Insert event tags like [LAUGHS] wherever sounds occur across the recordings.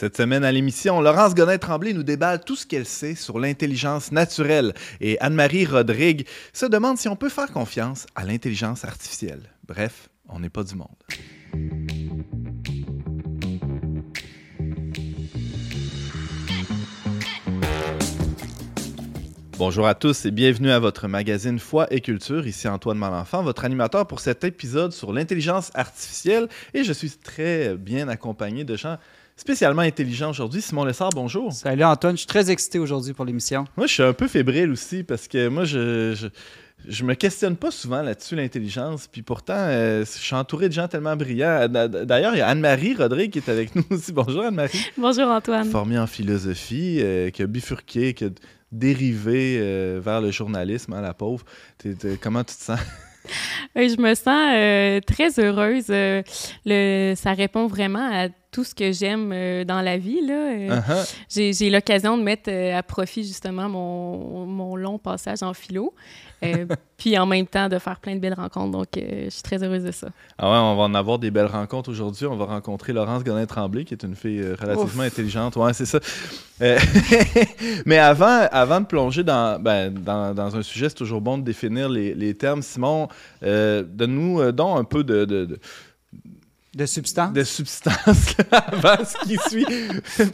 Cette semaine à l'émission, Laurence Gonnet-Tremblay nous déballe tout ce qu'elle sait sur l'intelligence naturelle et Anne-Marie Rodrigue se demande si on peut faire confiance à l'intelligence artificielle. Bref, on n'est pas du monde. Bonjour à tous et bienvenue à votre magazine Foi et Culture. Ici Antoine Malenfant, votre animateur pour cet épisode sur l'intelligence artificielle. Et je suis très bien accompagné de gens spécialement intelligents aujourd'hui. Simon Lessard, bonjour. Salut Antoine, je suis très excité aujourd'hui pour l'émission. Moi, je suis un peu fébrile aussi parce que moi, je, je, je me questionne pas souvent là-dessus, l'intelligence. Puis pourtant, euh, je suis entouré de gens tellement brillants. D'ailleurs, il y a Anne-Marie Rodrigue qui est avec nous aussi. [LAUGHS] Bonjour Anne-Marie. Bonjour Antoine. Formée en philosophie, euh, qui a bifurqué, qui a dérivé euh, vers le journalisme, hein, la pauvre. comment tu te sens? [LAUGHS] je me sens euh, très heureuse. Euh, le, ça répond vraiment à tout ce que j'aime euh, dans la vie. Là. Uh-huh. J'ai l'occasion de mettre à profit justement mon, mon, long passage en philo. [LAUGHS] puis en même temps de faire plein de belles rencontres. Donc, je suis très heureuse de ça. Ah ouais, on va en avoir des belles rencontres aujourd'hui. On va rencontrer Laurence Gonin-Tremblay, qui est une fille relativement intelligente. Ouais, c'est ça. [LAUGHS] Mais avant, avant de plonger dans, ben, dans, dans, un sujet, c'est toujours bon de définir les, les termes. Simon, euh, donne-nous euh, donc un peu de, de, de substance? De substance [LAUGHS] avant ce qui suit.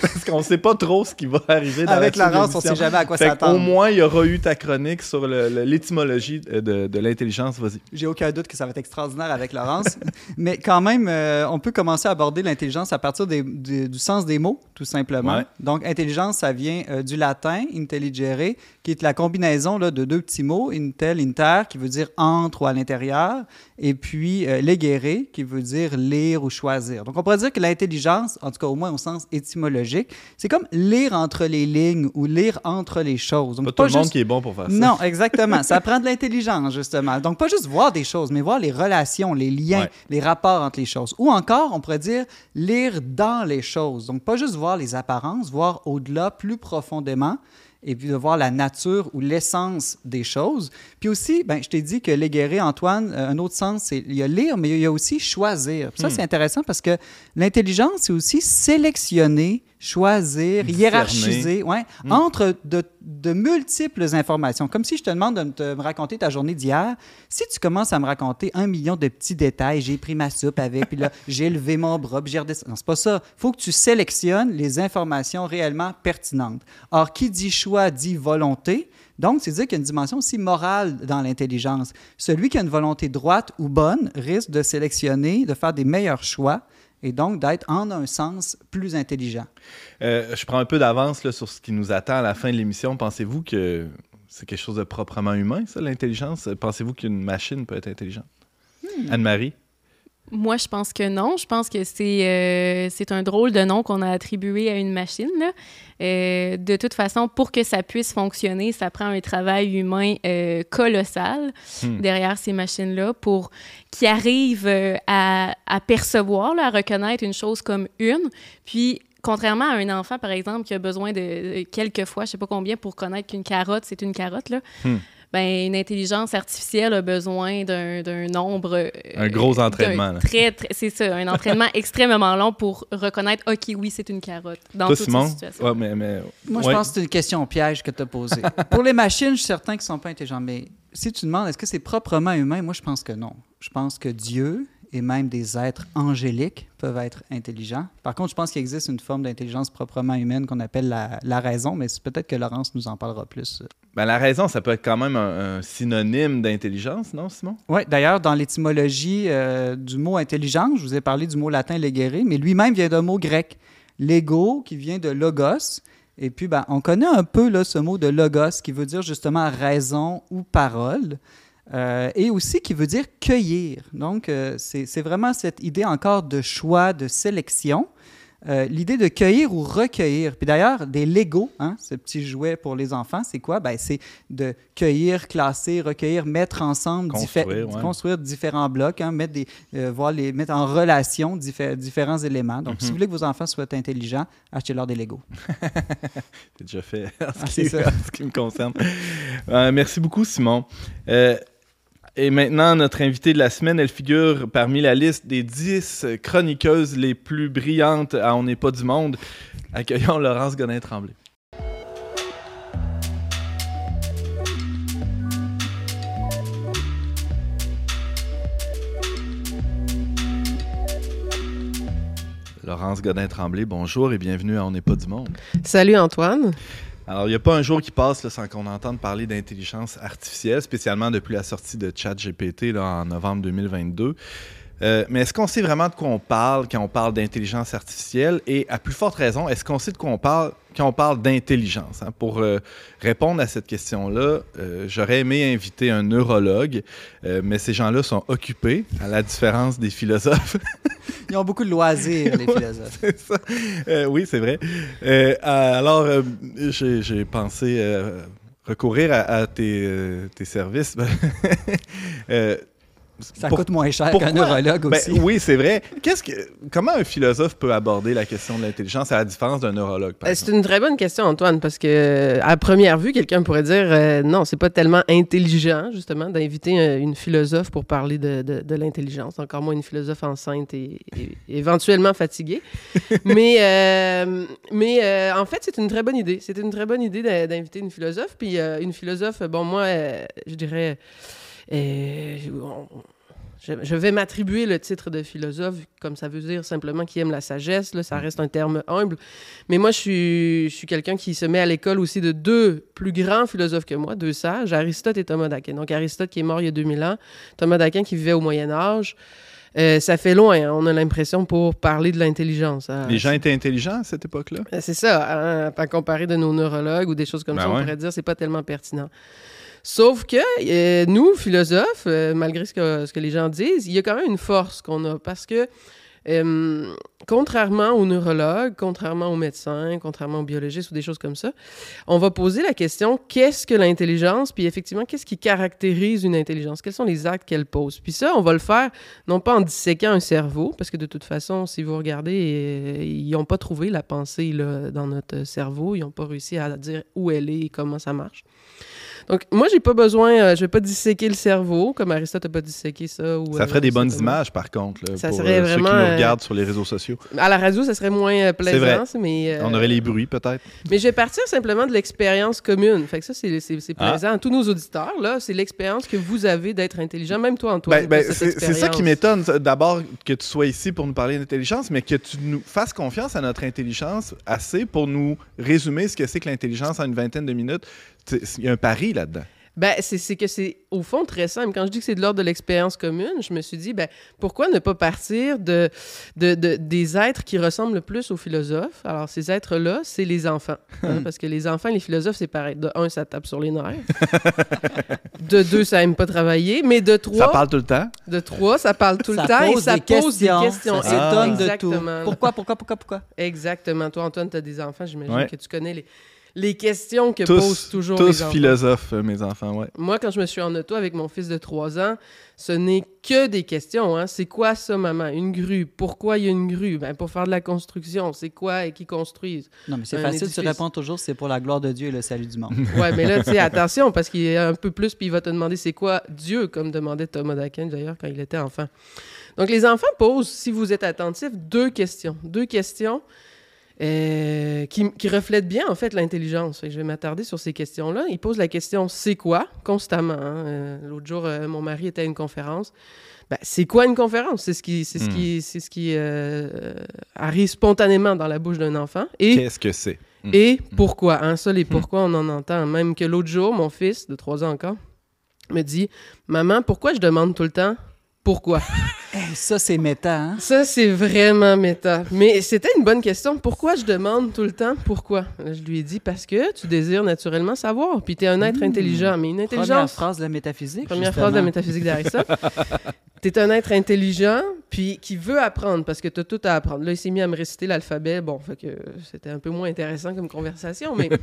Parce qu'on ne sait pas trop ce qui va arriver dans Avec la race, on ne sait jamais à quoi s'attendre. Au moins, il y aura eu ta chronique sur l'étymologie de, de l'intelligence. Vas-y. J'ai aucun doute que ça va être extraordinaire avec Laurence. [LAUGHS] Mais quand même, euh, on peut commencer à aborder l'intelligence à partir des, du sens des mots, tout simplement. Donc, intelligence, ça vient euh, du latin, intelligere, qui est la combinaison là, de deux petits mots, intel, inter, qui veut dire entre ou à l'intérieur, et puis euh, legere, qui veut dire lire ou choisir. Donc, on pourrait dire que l'intelligence, en tout cas au moins au sens étymologique, c'est comme lire entre les lignes ou lire entre les choses. Donc, pas, tout le monde qui est bon pour faire ça. Non, exactement. ça prend de l'intelligence, justement. Donc, pas juste voir des choses, mais voir les relations, les liens, les rapports entre les choses. Ou encore, on pourrait dire lire dans les choses. Donc, pas juste voir les apparences, voir au-delà, plus profondément et puis de voir la nature ou l'essence des choses. Puis aussi, ben, je t'ai dit que l'éguérer, Antoine, euh, un autre sens, c'est il y a lire, mais il y a aussi choisir. ça, hmm. c'est intéressant parce que l'intelligence, c'est aussi sélectionner choisir, hiérarchiser, ouais, mm. entre de, de, multiples informations. Comme si je te demande de, me raconter ta journée d'hier. Si tu commences à me raconter un million de petits détails, j'ai pris ma soupe avec, puis là, [LAUGHS] j'ai levé mon bras, puis j'ai redescendu. Non, c'est pas ça. Il faut que tu sélectionnes les informations réellement pertinentes. Or, qui dit choix dit volonté. Donc, c'est dire qu'il y a une dimension aussi morale dans l'intelligence. Celui qui a une volonté droite ou bonne risque de sélectionner, de faire des meilleurs choix et donc d'être en un sens plus intelligent. Euh, je prends un peu d'avance sur ce qui nous attend à la fin de l'émission. Pensez-vous que c'est quelque chose de proprement humain, ça, l'intelligence? Pensez-vous qu'une machine peut être intelligente? Hmm. Anne-Marie? Moi, je pense que non. Je pense que c'est euh, c'est un drôle de nom qu'on a attribué à une machine. Euh, de toute façon, pour que ça puisse fonctionner, ça prend un travail humain euh, colossal hmm. derrière ces machines-là pour qui arrivent à, à, percevoir, à reconnaître une chose comme une, puis contrairement à un enfant, par exemple, qui a besoin de, quelques fois, je sais pas combien, pour connaître qu'une carotte, c'est une carotte, là. Hmm ben, une intelligence artificielle a besoin d'un nombre. Euh, un gros entraînement. Très, très c'est ça, un entraînement [LAUGHS] extrêmement long pour reconnaître, OK, oui, c'est une carotte. Dans toutes Simon? situations. mais, mais... Moi, je pense que c'est une question piège que tu as posée. [LAUGHS] pour les machines, je suis certain qu'ils ne sont pas intelligents, mais si tu demandes, est-ce que c'est proprement humain? Moi, je pense que non. Je pense que Dieu et même des êtres angéliques peuvent être intelligents. Par contre, je pense qu'il existe une forme d'intelligence proprement humaine qu'on appelle la, la, raison, mais peut-être que Laurence nous en parlera plus. Ben, la raison, ça peut être quand même un, synonyme d'intelligence, non, Simon? Oui, d'ailleurs, dans l'étymologie euh, du mot intelligence, je vous ai parlé du mot latin légere, mais lui-même vient d'un mot grec, lego, qui vient de logos. Et puis, ben, on connaît un peu là, ce mot de logos qui veut dire justement raison ou parole. Euh, et aussi qui veut dire cueillir. Donc, euh, c'est vraiment cette idée encore de choix, de sélection. Euh, l'idée de cueillir ou recueillir. Puis d'ailleurs, des Lego, hein, ce petit jouet pour les enfants, c'est quoi? Ben, c'est de cueillir, classer, recueillir, mettre ensemble, construire, différents blocs, hein, mettre, des, voir les, mettre en relation différents éléments. Donc, si mhm. vous voulez que vos enfants soient intelligents, achetez-leur des Lego. [LAUGHS] c'est déjà fait en ce, ah, qui, ce qui me concerne. merci beaucoup, Simon. Et maintenant, notre invitée de la semaine, elle figure parmi la liste des 10 chroniqueuses les plus brillantes à On n'est pas du monde. Accueillons Laurence Gonin-Tremblay. Laurence Godin-Tremblay, bonjour et bienvenue à On n'est pas du monde. Salut Antoine. Alors, il n'y a pas un jour qui passe sans qu'on entende parler d'intelligence artificielle, spécialement depuis la sortie de ChatGPT en novembre 2022. Euh, mais est-ce qu'on sait vraiment de quoi on parle quand on parle d'intelligence artificielle? Et à plus forte raison, est-ce qu'on sait de quoi on parle quand on parle d'intelligence? Hein? Pour euh, répondre à cette question-là, euh, j'aurais aimé inviter un neurologue, mais ces gens-là sont occupés, à la différence des philosophes. [LAUGHS] Ils ont beaucoup de loisirs, les [LAUGHS] philosophes. Ça. oui, c'est vrai. alors, j'ai pensé recourir à, à tes, tes, services. [LAUGHS] Ça coûte moins cher qu'un neurologue ben, aussi. oui, c'est vrai. Qu'est-ce que, comment un philosophe peut aborder la question de l'intelligence à la différence d'un neurologue? Euh, c'est une très bonne question, Antoine, parce que à première vue, quelqu'un pourrait dire euh, non, c'est pas tellement intelligent, justement, d'inviter euh, une philosophe pour parler de, de, l'intelligence, encore moins une philosophe enceinte et, éventuellement fatiguée. [LAUGHS] mais mais en fait, c'est une très bonne idée. C'est une très bonne idée d'inviter une philosophe. Puis une philosophe, bon, moi, je dirais. Et je, vais m'attribuer le titre de philosophe, comme ça veut dire simplement qui aime la sagesse. Là, ça reste un terme humble. Mais moi, je suis, je suis quelqu'un qui se met à l'école aussi de deux plus grands philosophes que moi, deux sages, Aristote et Thomas d'Aquin. Donc, Aristote qui est mort il y a 2000 ans, Thomas d'Aquin qui vivait au Moyen Âge. Euh, ça fait loin, hein. on a l'impression, pour parler de l'intelligence. Hein. Les gens étaient intelligents à cette époque-là? Euh, c'est ça. Hein, pas comparé de nos neurologues ou des choses comme ben ça, on pourrait dire c'est pas tellement pertinent. Sauf que euh, nous, philosophes, euh, malgré ce que, ce que les gens disent, il y a quand même une force qu'on a. Parce que euh, contrairement aux neurologues, contrairement aux médecins, contrairement aux biologistes ou des choses comme ça, on va poser la question qu'est-ce que l'intelligence, puis effectivement, qu'est-ce qui caractérise une intelligence? Quels sont les actes qu'elle pose? Puis ça, on va le faire non pas en disséquant un cerveau, parce que de toute façon, si vous regardez, ils n'ont pas trouvé la pensée là, dans notre cerveau, ils n'ont pas réussi à dire où elle est et comment ça marche. Donc, moi, j'ai pas besoin, euh, je vais pas disséquer le cerveau, comme Aristote n'a pas disséqué ça. Ou, ça ferait des bonnes images, par contre, ça pour serait vraiment, ceux qui nous regardent sur les réseaux sociaux. À la radio, ça serait moins euh, plaisant. Mais, On aurait les bruits, peut-être. Mais je vais partir simplement de l'expérience commune. Fait que ça, c'est ah. plaisant. Tous nos auditeurs, là, c'est l'expérience que vous avez d'être intelligent, même toi, Antoine. Ben, ben, c'est ça qui m'étonne. D'abord, que tu sois ici pour nous parler d'intelligence, mais que tu nous fasses confiance à notre intelligence assez pour nous résumer ce que c'est que l'intelligence en une vingtaine de minutes. Il y a un pari là-dedans. Ben, c'est que c'est au fond très simple. Quand je dis que c'est de l'ordre de l'expérience commune, je me suis dit, ben, pourquoi ne pas partir de, de, des êtres qui ressemblent le plus aux philosophes? Alors, ces êtres-là, c'est les enfants. Hein, parce que les enfants et les philosophes, c'est pareil. De un, ça tape sur les nerfs. [LAUGHS] de deux, ça aime pas travailler. Mais de trois. Ça parle tout le temps. De trois, ça parle tout le temps et ça pose des questions. Ça s'étonne de tout. Pourquoi, pourquoi, pourquoi, pourquoi? Exactement. Toi, Antoine, tu as des enfants, j'imagine que tu connais les les questions que posent toujours les enfants. Tous philosophes, euh, mes enfants, ouais. Moi, quand je me suis en auto avec mon fils de 3 ans, ce n'est que des questions. Hein. C'est quoi ça, maman? Une grue. Pourquoi il y a une grue? Ben, pour faire de la construction. C'est quoi et qui construisent? Non, mais c'est facile, tu réponds toujours, c'est pour la gloire de Dieu et le salut du monde. ouais, mais là, tu sais, [LAUGHS] attention, parce qu'il est un peu plus, puis il va te demander c'est quoi Dieu, comme demandait Thomas d'Aquin, d'ailleurs, quand il était enfant. Donc, les enfants posent, si vous êtes attentifs, deux questions. Deux questions euh, qui, qui, reflète bien en fait l'intelligence. Je vais m'attarder sur ces questions-là. Il pose la question c'est quoi constamment. Hein? Euh, l'autre jour, euh, mon mari était à une conférence. Ben, c'est quoi une conférence? C'est ce qui, c'est ce qui, hmm. c'est ce qui arrive spontanément dans la bouche d'un enfant. Et qu'est-ce que c'est? Et hmm. pourquoi hein? Ça, les hmm. pourquoi, on en entend. Même que l'autre jour, mon fils de 3 ans encore me dit maman, pourquoi je demande tout le temps pourquoi? [LAUGHS] Ça, c'est méta. Hein? Ça, c'est vraiment méta. Mais c'était une bonne question. Pourquoi je demande tout le temps pourquoi? Je lui ai dit parce que tu désires naturellement savoir. Puis tu es un être hmm. intelligent. Mais une intelligence. Première phrase de la métaphysique. Première phrase de la métaphysique d'Aristote. tu es un être intelligent, puis qui veut apprendre parce que tu as tout à apprendre. Là, il s'est mis à me réciter l'alphabet. Bon, fait que c'était un peu moins intéressant comme conversation, mais. [LAUGHS]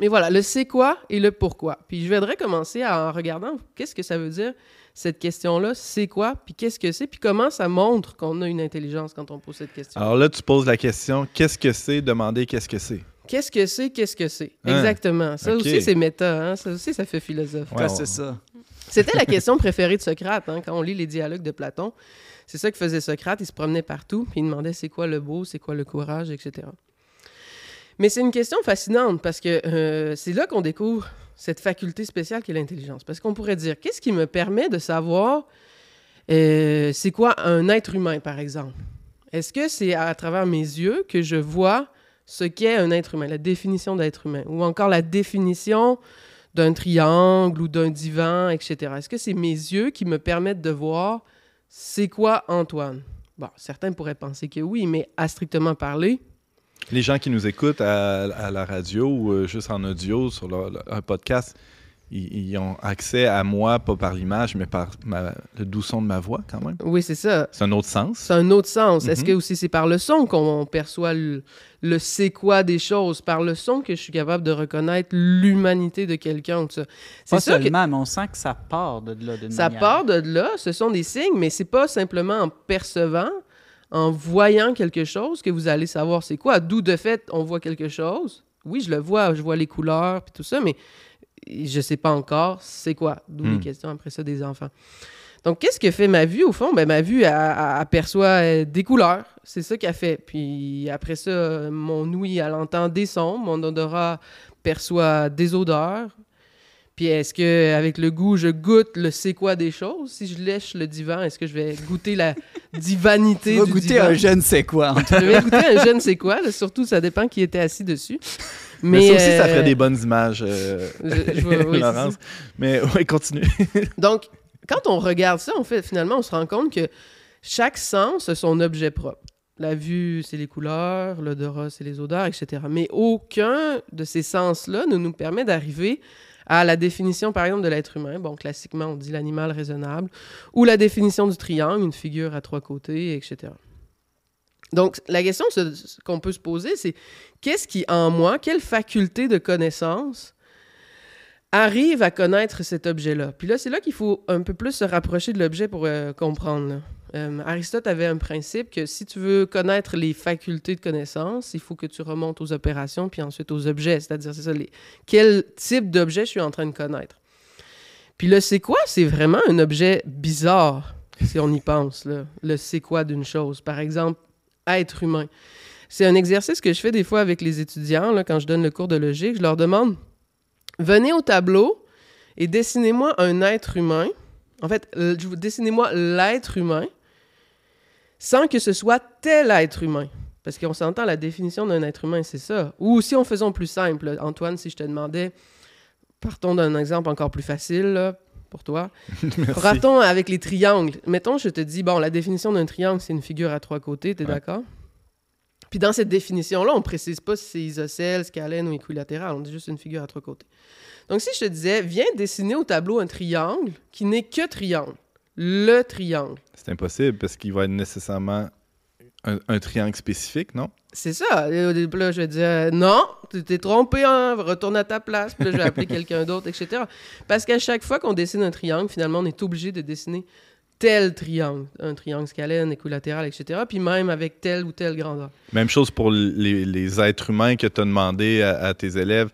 Mais voilà, le c'est quoi et le pourquoi. Puis je voudrais commencer en regardant qu'est-ce que ça veut dire cette question-là, c'est quoi, puis qu'est-ce que c'est, puis comment ça montre qu'on a une intelligence quand on pose cette question. Alors là, tu poses la question, qu'est-ce que c'est, demander qu'est-ce que c'est. Qu'est-ce que c'est, qu'est-ce que c'est? Hein? Exactement. Ça aussi, c'est méta, hein? ça aussi, ça fait philosophe. Ouais, c'est ça. C'était la question préférée de Socrate, hein, quand on lit les dialogues de Platon. C'est ça que faisait Socrate, il se promenait partout, puis il demandait c'est quoi le beau, c'est quoi le courage, etc. Mais c'est une question fascinante parce que euh, c'est là qu'on découvre cette faculté spéciale qu'est l'intelligence. Parce qu'on pourrait dire, qu'est-ce qui me permet de savoir euh, c'est quoi un être humain, par exemple? Est-ce que c'est à travers mes yeux que je vois ce qu'est un être humain, la définition d'être humain, ou encore la définition d'un triangle ou d'un divan, etc. Est-ce que c'est mes yeux qui me permettent de voir c'est quoi Antoine? Bon, certains pourraient penser que oui, mais à strictement parler, Les gens qui nous écoutent à, à la radio ou euh, juste en audio sur un podcast, ils, ils ont accès à moi, pas par l'image, mais par ma- le doux son de ma voix quand même. oui, c'est ça. C'est un autre sens. C'est un autre sens. Est-ce Mhm. que aussi c'est par le son qu'on perçoit le, le c'est quoi des choses, par le son que je suis capable de reconnaître l'humanité de quelqu'un, tout ça. C'est Pas ça que seulement, mais on sent que ça part de là ça manière. part de là, ce sont des signes, mais c'est pas simplement en percevant, en voyant quelque chose que vous allez savoir c'est quoi. D'où de fait on voit quelque chose. Oui, je le vois, je vois les couleurs puis tout ça, mais je sais pas encore c'est quoi. D'où les Hmm. questions après ça des enfants. Donc, qu'est-ce que fait ma vue, au fond? Ben, ma vue, elle, elle aperçoit euh, des couleurs. C'est ça qu'elle fait. Puis après ça, euh, mon ouïe, elle entend des sons. Mon odorat perçoit des odeurs. Puis est-ce que avec le goût, je goûte le c'est quoi des choses? Si je lèche le divan, est-ce que je vais goûter la [LAUGHS] divanité Tu vas du goûter divan? un je ne sais quoi. Je vais goûter un je ne sais quoi. là. surtout, ça dépend qui était assis dessus. [LAUGHS] Mais, ça aussi, ça ferait des bonnes images, euh, je- je vois- oui, [LAUGHS] c'est Laurence. Mais oui, continue. Donc, quand on regarde ça, on fait, finalement, on se rend compte que chaque sens a son objet propre. La vue, c'est les couleurs, l'odorat, c'est les odeurs, etc. Mais aucun de ces sens-là ne nous permet d'arriver à la définition, par exemple, de l'être humain. Bon, classiquement, on dit l'animal raisonnable, ou la définition du triangle, une figure à trois côtés, etc. Donc, la question qu'on peut se poser, c'est qu'est-ce qui, en moi, quelle faculté de connaissance arrive à connaître cet objet-là? Puis là, c'est là qu'il faut un peu plus se rapprocher de l'objet pour euh, comprendre. Euh, Aristote avait un principe que si tu veux connaître les facultés de connaissance, il faut que tu remontes aux opérations puis ensuite aux objets. C'est-à-dire, c'est ça, quel type d'objet je suis en train de connaître. Puis le c'est quoi, c'est vraiment un objet bizarre, si on y pense. Le c'est quoi d'une chose. Par exemple, être humain. C'est un exercice que je fais des fois avec les étudiants quand je donne le cours de logique. Je leur demande venez au tableau et dessinez-moi un être humain. En fait, dessinez-moi l'être humain sans que ce soit tel être humain. Parce qu'on s'entend, la définition d'un être humain, c'est ça. Ou si on faisait plus simple, Antoine, si je te demandais, partons d'un exemple encore plus facile là, pour toi. [LAUGHS] Partons avec les triangles. Mettons, je te dis, bon, la définition d'un triangle, c'est une figure à trois côtés, t'es Ouais. d'accord? Puis dans cette définition-là, on précise pas si c'est isocèle, scalène ou équilatéral, on dit juste une figure à trois côtés. Donc si je te disais, viens dessiner au tableau un triangle qui n'est que triangle, le triangle. C'est impossible parce qu'il va être nécessairement un, un triangle spécifique, non? C'est ça. Au début, là, je vais dire euh, non, tu t'es trompé, hein, retourne à ta place. Puis là, je vais appeler [LAUGHS] quelqu'un d'autre, etc. Parce qu'à chaque fois qu'on dessine un triangle, finalement, on est obligé de dessiner tel triangle, un triangle scalène, équilatéral, etc. Puis même avec telle ou telle grandeur. Même chose pour les, les êtres humains que tu as demandé à, à tes élèves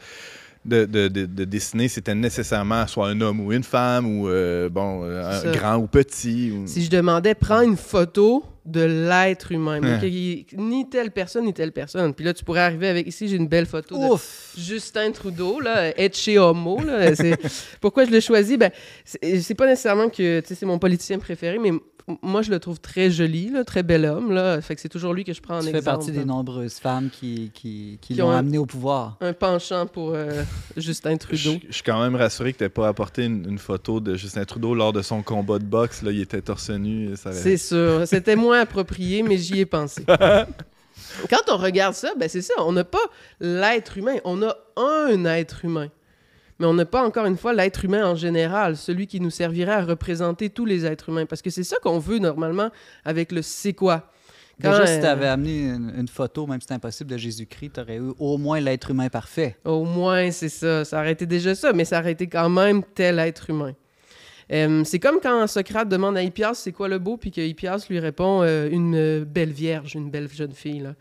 de, de- de- de dessiner. C'était nécessairement soit un homme ou une femme ou euh, bon, euh, un grand ou petit. ou- Si je demandais, prends une photo de l'être humain, Hein. ni telle personne, ni telle personne. Puis là, tu pourrais arriver avec, ici, j'ai une belle photo de Ouf! Justin Trudeau, là, Etche Homo. Là, Pourquoi je l'ai choisi? Ben, c'est pas nécessairement que tu sais, c'est mon politicien préféré, mais moi, je le trouve très joli, là, très bel homme. Là, fait que c'est toujours lui que je prends en Tu exemple. fais partie des nombreuses femmes qui, qui, qui Qui l'ont ont un- amené au pouvoir. Un penchant pour euh, [LAUGHS] Justin Trudeau. je suis quand même rassuré que tu pas apporté une, une photo de Justin Trudeau lors de son combat de boxe. Là, il était torse nu. et ça avait- C'est sûr. C'était moins approprié, mais j'y ai pensé. [LAUGHS] Quand on regarde ça, ben c'est ça. On n'a pas l'être humain. On a un être humain. Mais on n'a pas, encore une fois, l'être humain en général, celui qui nous servirait à représenter tous les êtres humains. Parce que c'est ça qu'on veut normalement avec le c'est quoi. Quand, Déjà, si euh, tu avais amené une, une photo, même si c'est impossible, de Jésus-Christ, tu aurais eu au moins l'être humain parfait. Au moins, c'est ça. Ça aurait été déjà ça, mais ça aurait été quand même tel être humain. Euh, c'est comme quand Socrate demande à Hippias c'est quoi le beau, puis que Hippias lui répond euh, une euh, belle vierge, une belle jeune fille. Là.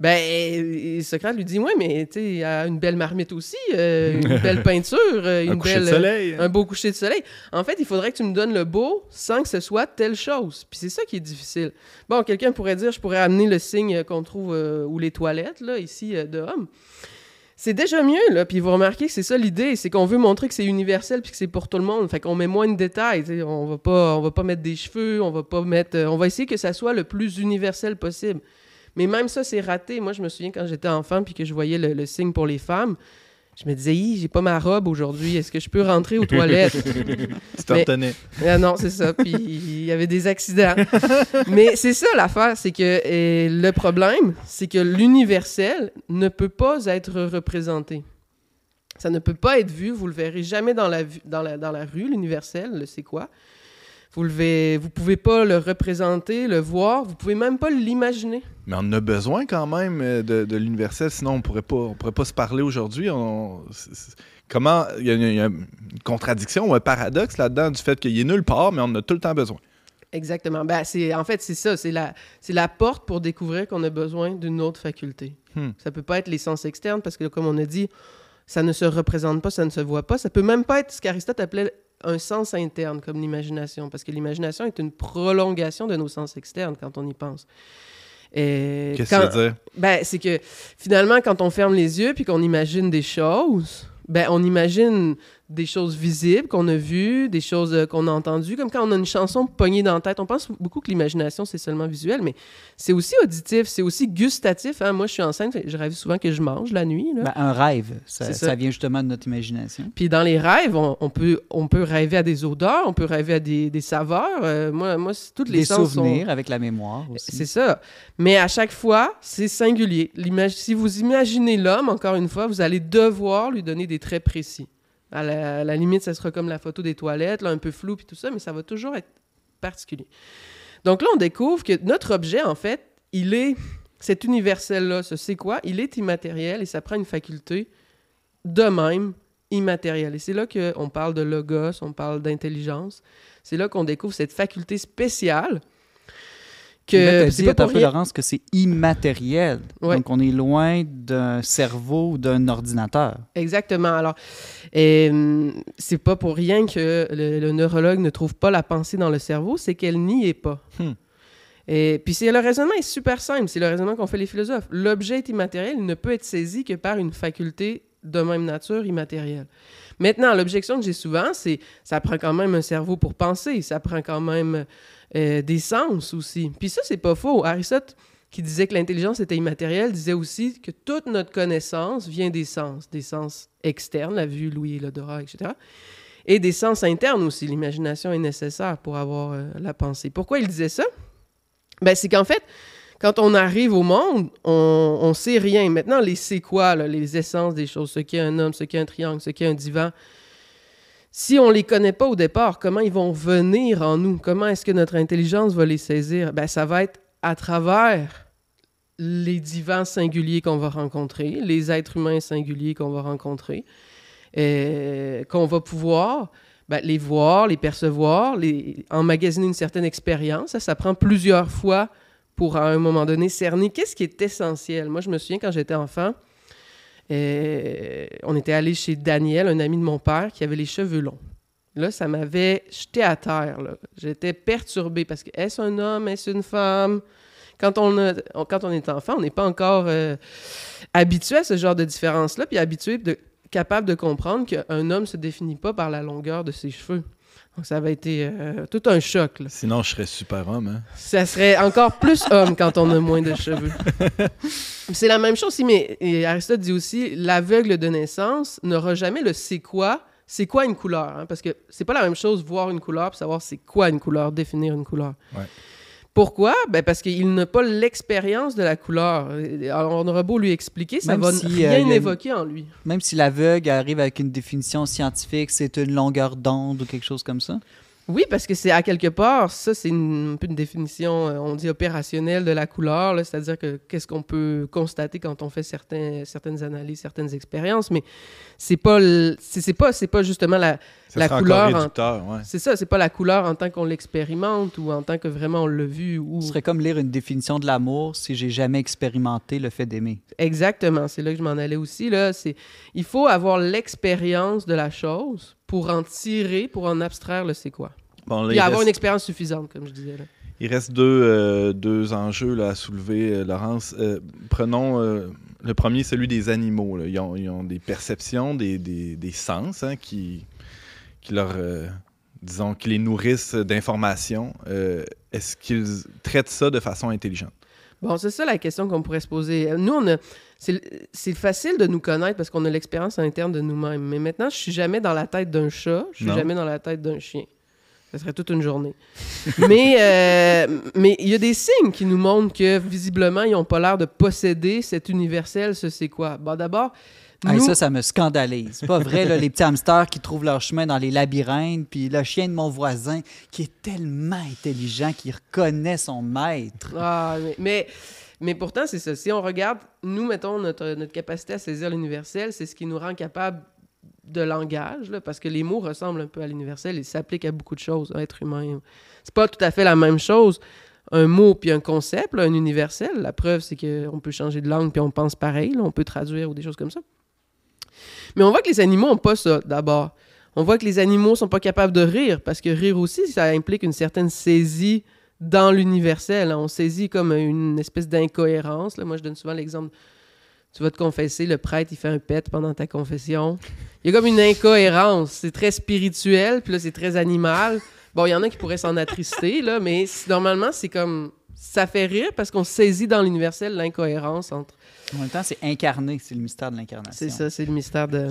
Ben, et Socrate lui dit Ouais, mais tu sais, une belle marmite aussi, euh, une belle [LAUGHS] peinture, euh, une un belle. de soleil. un beau coucher de soleil. En fait, il faudrait que tu me donnes le beau sans que ce soit telle chose. Puis c'est ça qui est difficile. Bon, quelqu'un pourrait dire Je pourrais amener le signe qu'on trouve euh, ou les toilettes, là, ici, euh, de homme. C'est déjà mieux, là. Puis vous remarquez que c'est ça l'idée, c'est qu'on veut montrer que c'est universel puis que c'est pour tout le monde. Fait qu'on met moins de détails. tu sais. On va pas, on va pas mettre des cheveux, on va pas mettre, euh, on va essayer que ça soit le plus universel possible. Mais même ça, c'est raté. Moi, je me souviens quand j'étais enfant puis que je voyais le, le signe pour les femmes, je me disais, j'ai pas ma robe aujourd'hui. Est-ce que je peux rentrer aux toilettes? [LAUGHS] Tu t'en tenais. ah non, c'est ça. Puis il y avait des accidents. [LAUGHS] Mais c'est ça l'affaire, c'est que le problème, c'est que l'universel ne peut pas être représenté. Ça ne peut pas être vu. Vous le verrez jamais dans la, dans la, dans la rue, l'universel, le c'est quoi. Vous verrez- vous pouvez pas le représenter, le voir. Vous pouvez même pas l'imaginer. Mais on a besoin quand même euh, de, de l'universel, sinon on pourrait pas, on pourrait pas se parler aujourd'hui. Comment il y, a, il y a une contradiction ou un paradoxe là-dedans du fait qu'il est nulle part, mais on en a tout le temps besoin. Exactement. Ben, c'est, en fait, c'est ça. C'est la, c'est la porte pour découvrir qu'on a besoin d'une autre faculté. Hmm. Ça peut pas être les sens externes parce que, comme on a dit, ça ne se représente pas, ça ne se voit pas. Ça peut même pas être ce qu'Aristote appelait un sens interne, comme l'imagination, parce que l'imagination est une prolongation de nos sens externes quand on y pense. Qu'est-ce que ça veut dire? ben, c'est que finalement, quand on ferme les yeux puis qu'on imagine des choses, ben, on imagine des choses visibles qu'on a vues, des choses euh, qu'on a entendues, comme quand on a une chanson pognée dans la tête. On pense beaucoup que l'imagination, c'est seulement visuel, mais c'est aussi auditif, c'est aussi gustatif. hein. Moi, je suis enceinte, je rêve souvent que je mange la nuit. là. Ben, un rêve, ça, C'est ça. ça. vient justement de notre imagination. Puis dans les rêves, on, on peut, on peut rêver à des odeurs, on peut rêver à des, des saveurs. Euh, moi, toutes les Des sens sont- souvenirs avec la mémoire aussi. C'est ça. Mais à chaque fois, c'est singulier. Si vous imaginez l'homme, encore une fois, vous allez devoir lui donner des traits précis. À la, limite, ça sera comme la photo des toilettes, là, un peu flou puis tout ça, mais ça va toujours être particulier. Donc là, on découvre que notre objet, en fait, il est cet universel-là, ce c'est quoi? Il est immatériel et ça prend une faculté de même immatérielle. Et c'est là qu'on parle de logos, on parle d'intelligence. C'est là qu'on découvre cette faculté spéciale que c'est pas pour un peu, rien. Laurence, que c'est immatériel. Ouais. Donc, on est loin d'un cerveau ou d'un ordinateur. Exactement. Alors, euh, c'est pas pour rien que le, le neurologue ne trouve pas la pensée dans le cerveau, c'est qu'elle n'y est pas. Hmm. Et puis le raisonnement est super simple, c'est le raisonnement qu'ont fait les philosophes. L'objet est immatériel, il ne peut être saisi que par une faculté de même nature immatérielle. Maintenant, l'objection que j'ai souvent, c'est ça prend quand même un cerveau pour penser, ça prend quand même euh, des sens aussi. Puis ça, c'est pas faux. Aristote, qui disait que l'intelligence était immatérielle, disait aussi que toute notre connaissance vient des sens, des sens externes, la vue, l'ouïe, l'odorat, etc. Et des sens internes aussi. L'imagination est nécessaire pour avoir euh, la pensée. Pourquoi il disait ça? Ben, c'est qu'en fait, quand on arrive au monde, on, on sait rien. Maintenant, les c'est quoi, les essences des choses, ce qu'est un homme, ce qu'est un triangle, ce qu'est un divan, si on les connaît pas au départ, comment ils vont venir en nous? Comment est-ce que notre intelligence va les saisir? Ben, ça va être à travers les divans singuliers qu'on va rencontrer, les êtres humains singuliers qu'on va rencontrer, euh, qu'on va pouvoir ben, les voir, les percevoir, les emmagasiner une certaine expérience. Ça, ça prend plusieurs fois pour, à un moment donné, cerner qu'est-ce qui est essentiel. Moi, je me souviens quand j'étais enfant, euh, on était allé chez Daniel, un ami de mon père, qui avait les cheveux longs. Là, ça m'avait jeté à terre. J'étais perturbée parce que est-ce un homme, est-ce une femme? Quand on, est enfant, on n'est pas encore euh, habitué à ce genre de différence-là, puis habitué, de, capable de comprendre qu'un homme se définit pas par la longueur de ses cheveux. Donc, ça avait été euh, tout un choc. là. Sinon, je serais super homme. Hein? Ça serait encore plus homme quand on a moins de cheveux. [LAUGHS] c'est la même chose aussi, mais et Aristote dit aussi l'aveugle de naissance n'aura jamais le c'est quoi. C'est quoi une couleur? hein, parce que c'est pas la même chose voir une couleur et savoir c'est quoi une couleur, définir une couleur. Ouais. Pourquoi? Ben parce qu'il n'a pas l'expérience de la couleur. Alors, on aura beau lui expliquer, ça Même va si, rien euh, évoquer en lui. Même si l'aveugle arrive avec une définition scientifique, c'est une longueur d'onde ou quelque chose comme ça? Oui, parce que c'est à quelque part, ça c'est une, un peu une définition, euh, on dit opérationnelle de la couleur, là, c'est-à-dire que qu'est-ce qu'on peut constater quand on fait certains, certaines analyses, certaines expériences, mais c'est pas, le- c'est c'est pas, c'est pas justement la, Ça La couleur en- ouais. c'est ça, c'est pas la couleur en tant qu'on l'expérimente ou en tant que vraiment on l'a vu ou Ce serait comme lire une définition de l'amour si j'ai jamais expérimenté le fait d'aimer. Exactement, c'est là que je m'en allais aussi. Là. C'est, il faut avoir l'expérience de la chose pour en tirer, pour en abstraire le c'est quoi. Bon, là, il, avoir reste, une expérience suffisante, comme je disais. Là. il reste deux, euh, deux enjeux là, à soulever, euh, Laurence. Euh, prenons euh, le premier, celui des animaux. là. Ils, ont, ils ont des perceptions, des, des, des sens hein, qui, qui leur, disons, qui les nourrissent d'informations. Euh, Est-ce qu'ils traitent ça de façon intelligente? Bon, c'est ça la question qu'on pourrait se poser. Nous, on a, c'est, facile de nous connaître parce qu'on a l'expérience interne de nous-mêmes. Mais maintenant, je suis jamais dans la tête d'un chat, je suis Non. jamais dans la tête d'un chien. Ça serait toute une journée. [LAUGHS] mais euh, mais il y a des signes qui nous montrent que visiblement, ils n'ont pas l'air de posséder cet universel, ce c'est quoi? Bon, d'abord, Hey, ça, ça me scandalise. C'est pas vrai, là, [LAUGHS] les petits hamsters qui trouvent leur chemin dans les labyrinthes, puis le chien de mon voisin qui est tellement intelligent qu'il reconnaît son maître. Ah, mais, mais, mais pourtant, c'est ça. Si on regarde, nous, mettons, notre, capacité à saisir l'universel, c'est ce qui nous rend capable de langage, là, parce que les mots ressemblent un peu à l'universel et s'appliquent à beaucoup de choses, à être humain. C'est pas tout à fait la même chose. Un mot puis un concept, un universel. La preuve, c'est qu'on peut changer de langue puis on pense pareil. on peut traduire ou des choses comme ça. Mais on voit que les animaux n'ont pas ça, d'abord. On voit que les animaux sont pas capables de rire, parce que rire aussi, ça implique une certaine saisie dans l'universel. hein. On saisit comme une espèce d'incohérence. là. Moi, je donne souvent l'exemple. Tu vas te confesser, le prêtre, il fait un pet pendant ta confession. Il y a comme une incohérence. C'est très spirituel, puis là, c'est très animal. Bon, il y en a qui pourraient s'en attrister, là, mais normalement, c'est comme... Ça fait rire parce qu'on saisit dans l'universel l'incohérence entre En même temps, c'est incarné, c'est le mystère de l'incarnation. c'est ça, c'est le mystère de.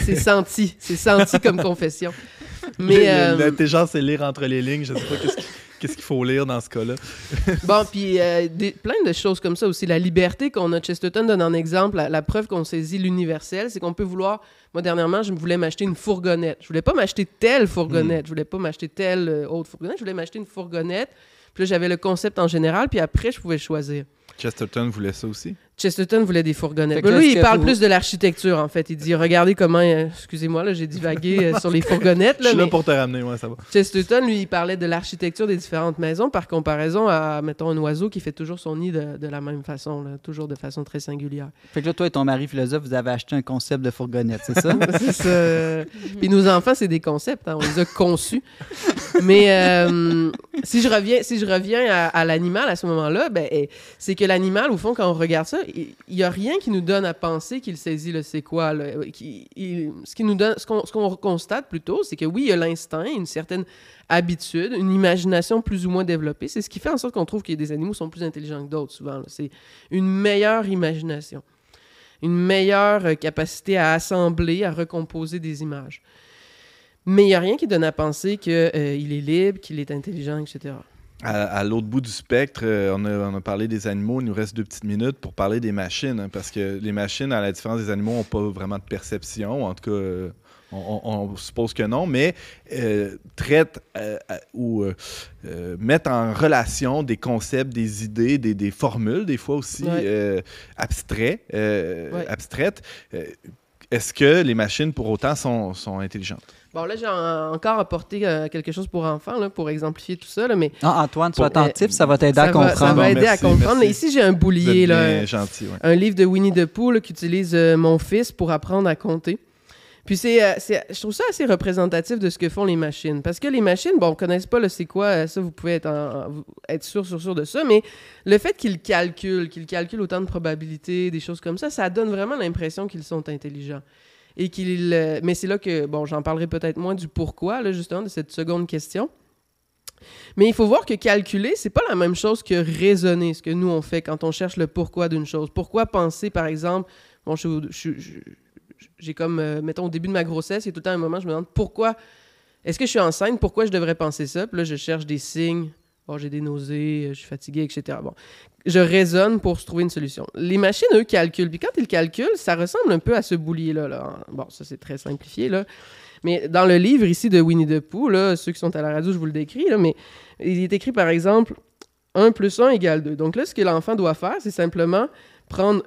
C'est senti, c'est senti comme confession. [LAUGHS] Mais euh, L'intelligence, c'est lire entre les lignes. Je sais pas qu'est-ce qui- qu'est-ce qu'il faut lire dans ce cas-là? [LAUGHS] bon, puis euh, plein de choses comme ça aussi. La liberté qu'on a, Chesterton donne en exemple, la, la preuve qu'on saisit l'universel, c'est qu'on peut vouloir. Moi, dernièrement, je voulais m'acheter une fourgonnette. Je voulais pas m'acheter telle fourgonnette, je voulais pas m'acheter telle euh, autre fourgonnette, je voulais m'acheter une fourgonnette. Puis là, j'avais le concept en général, puis après, je pouvais choisir. Chesterton voulait ça aussi? Chesterton voulait des fourgonnettes. Mais là, lui, il parle vous- plus de l'architecture, en fait. Il dit, regardez comment... euh, Excusez-moi, là, j'ai divagué euh, sur les fourgonnettes. Je Là, suis là pour te ramener, ouais, ça va. Chesterton, lui, il parlait de l'architecture des différentes maisons par comparaison à, mettons, un oiseau qui fait toujours son nid de, de la même façon, là, toujours de façon très singulière. Fait que là, toi et ton mari philosophe, vous avez acheté un concept de fourgonnette, c'est ça? [LAUGHS] C'est ça. [LAUGHS] Puis nos enfants, c'est des concepts, hein, on les a conçus. Mais euh, si je reviens, si je reviens à, à l'animal à ce moment-là, ben, eh, c'est que l'animal, au fond, quand on regarde ça, il n'y a rien qui nous donne à penser qu'il saisit le c'est quoi. Qui- ce qu'on ce qu'on constate plutôt, c'est que oui, il y a l'instinct, une certaine habitude, une imagination plus ou moins développée. C'est ce qui fait en sorte qu'on trouve que des animaux sont plus intelligents que d'autres souvent. C'est une meilleure imagination une meilleure euh, capacité à assembler, à recomposer des images. Mais il n'y a rien qui donne à penser qu'il est libre, qu'il est intelligent, etc. À, à l'autre bout du spectre, euh, on, a, on a parlé des animaux. Il nous reste deux petites minutes pour parler des machines. hein, parce que les machines, à la différence des animaux, n'ont pas vraiment de perception. En tout cas, euh, on, suppose que non. Mais euh, traitent euh, ou euh, mettent en relation des concepts, des idées, des, des formules, des fois aussi Ouais. abstraits, Ouais. abstraites. Euh, Est-ce que les machines, pour autant, sont, sont intelligentes? Bon, là, j'ai en- encore apporté euh, quelque chose pour enfants, là, pour exemplifier tout ça, là, mais Ah, Antoine, sois Pour- attentif, ça va t'aider à va, comprendre. ça va Non, aider merci, à comprendre. Mais ici, j'ai un boulier, là, bien gentil, ouais. un livre de Winnie the Pooh là, qu'utilise euh, mon fils pour apprendre à compter. Puis c'est, euh, c'est- je trouve ça assez représentatif de ce que font les machines. Parce que les machines, bon, on connaît pas le c'est quoi, euh, ça vous pouvez être, en- être sûr, sûr, sûr de ça, mais le fait qu'ils calculent, qu'ils calculent autant de probabilités, des choses comme ça, ça donne vraiment l'impression qu'ils sont intelligents. Et qu'ils, euh, mais c'est là que, bon, j'en parlerai peut-être moins du pourquoi, là, justement, de cette seconde question. Mais il faut voir que calculer, c'est pas la même chose que raisonner, ce que nous on fait quand on cherche le pourquoi d'une chose. Pourquoi penser, par exemple, bon, je, je- je- j'ai comme, euh, mettons, au début de ma grossesse, il y a tout le temps un moment, je me demande pourquoi, est-ce que je suis enceinte, pourquoi je devrais penser ça? Puis là, je cherche des signes Bon, j'ai des nausées, je suis fatigué, etc. Bon, je raisonne pour trouver une solution. Les machines, eux, calculent. Puis quand ils calculent, ça ressemble un peu à ce boulier-là. Là. Bon, ça, c'est très simplifié, là. Mais dans le livre ici de Winnie the Pooh, là, ceux qui sont à la radio, je vous le décris, là, mais il est écrit, par exemple, 1 plus 1 égale 2. Donc là, ce que l'enfant doit faire, c'est simplement prendre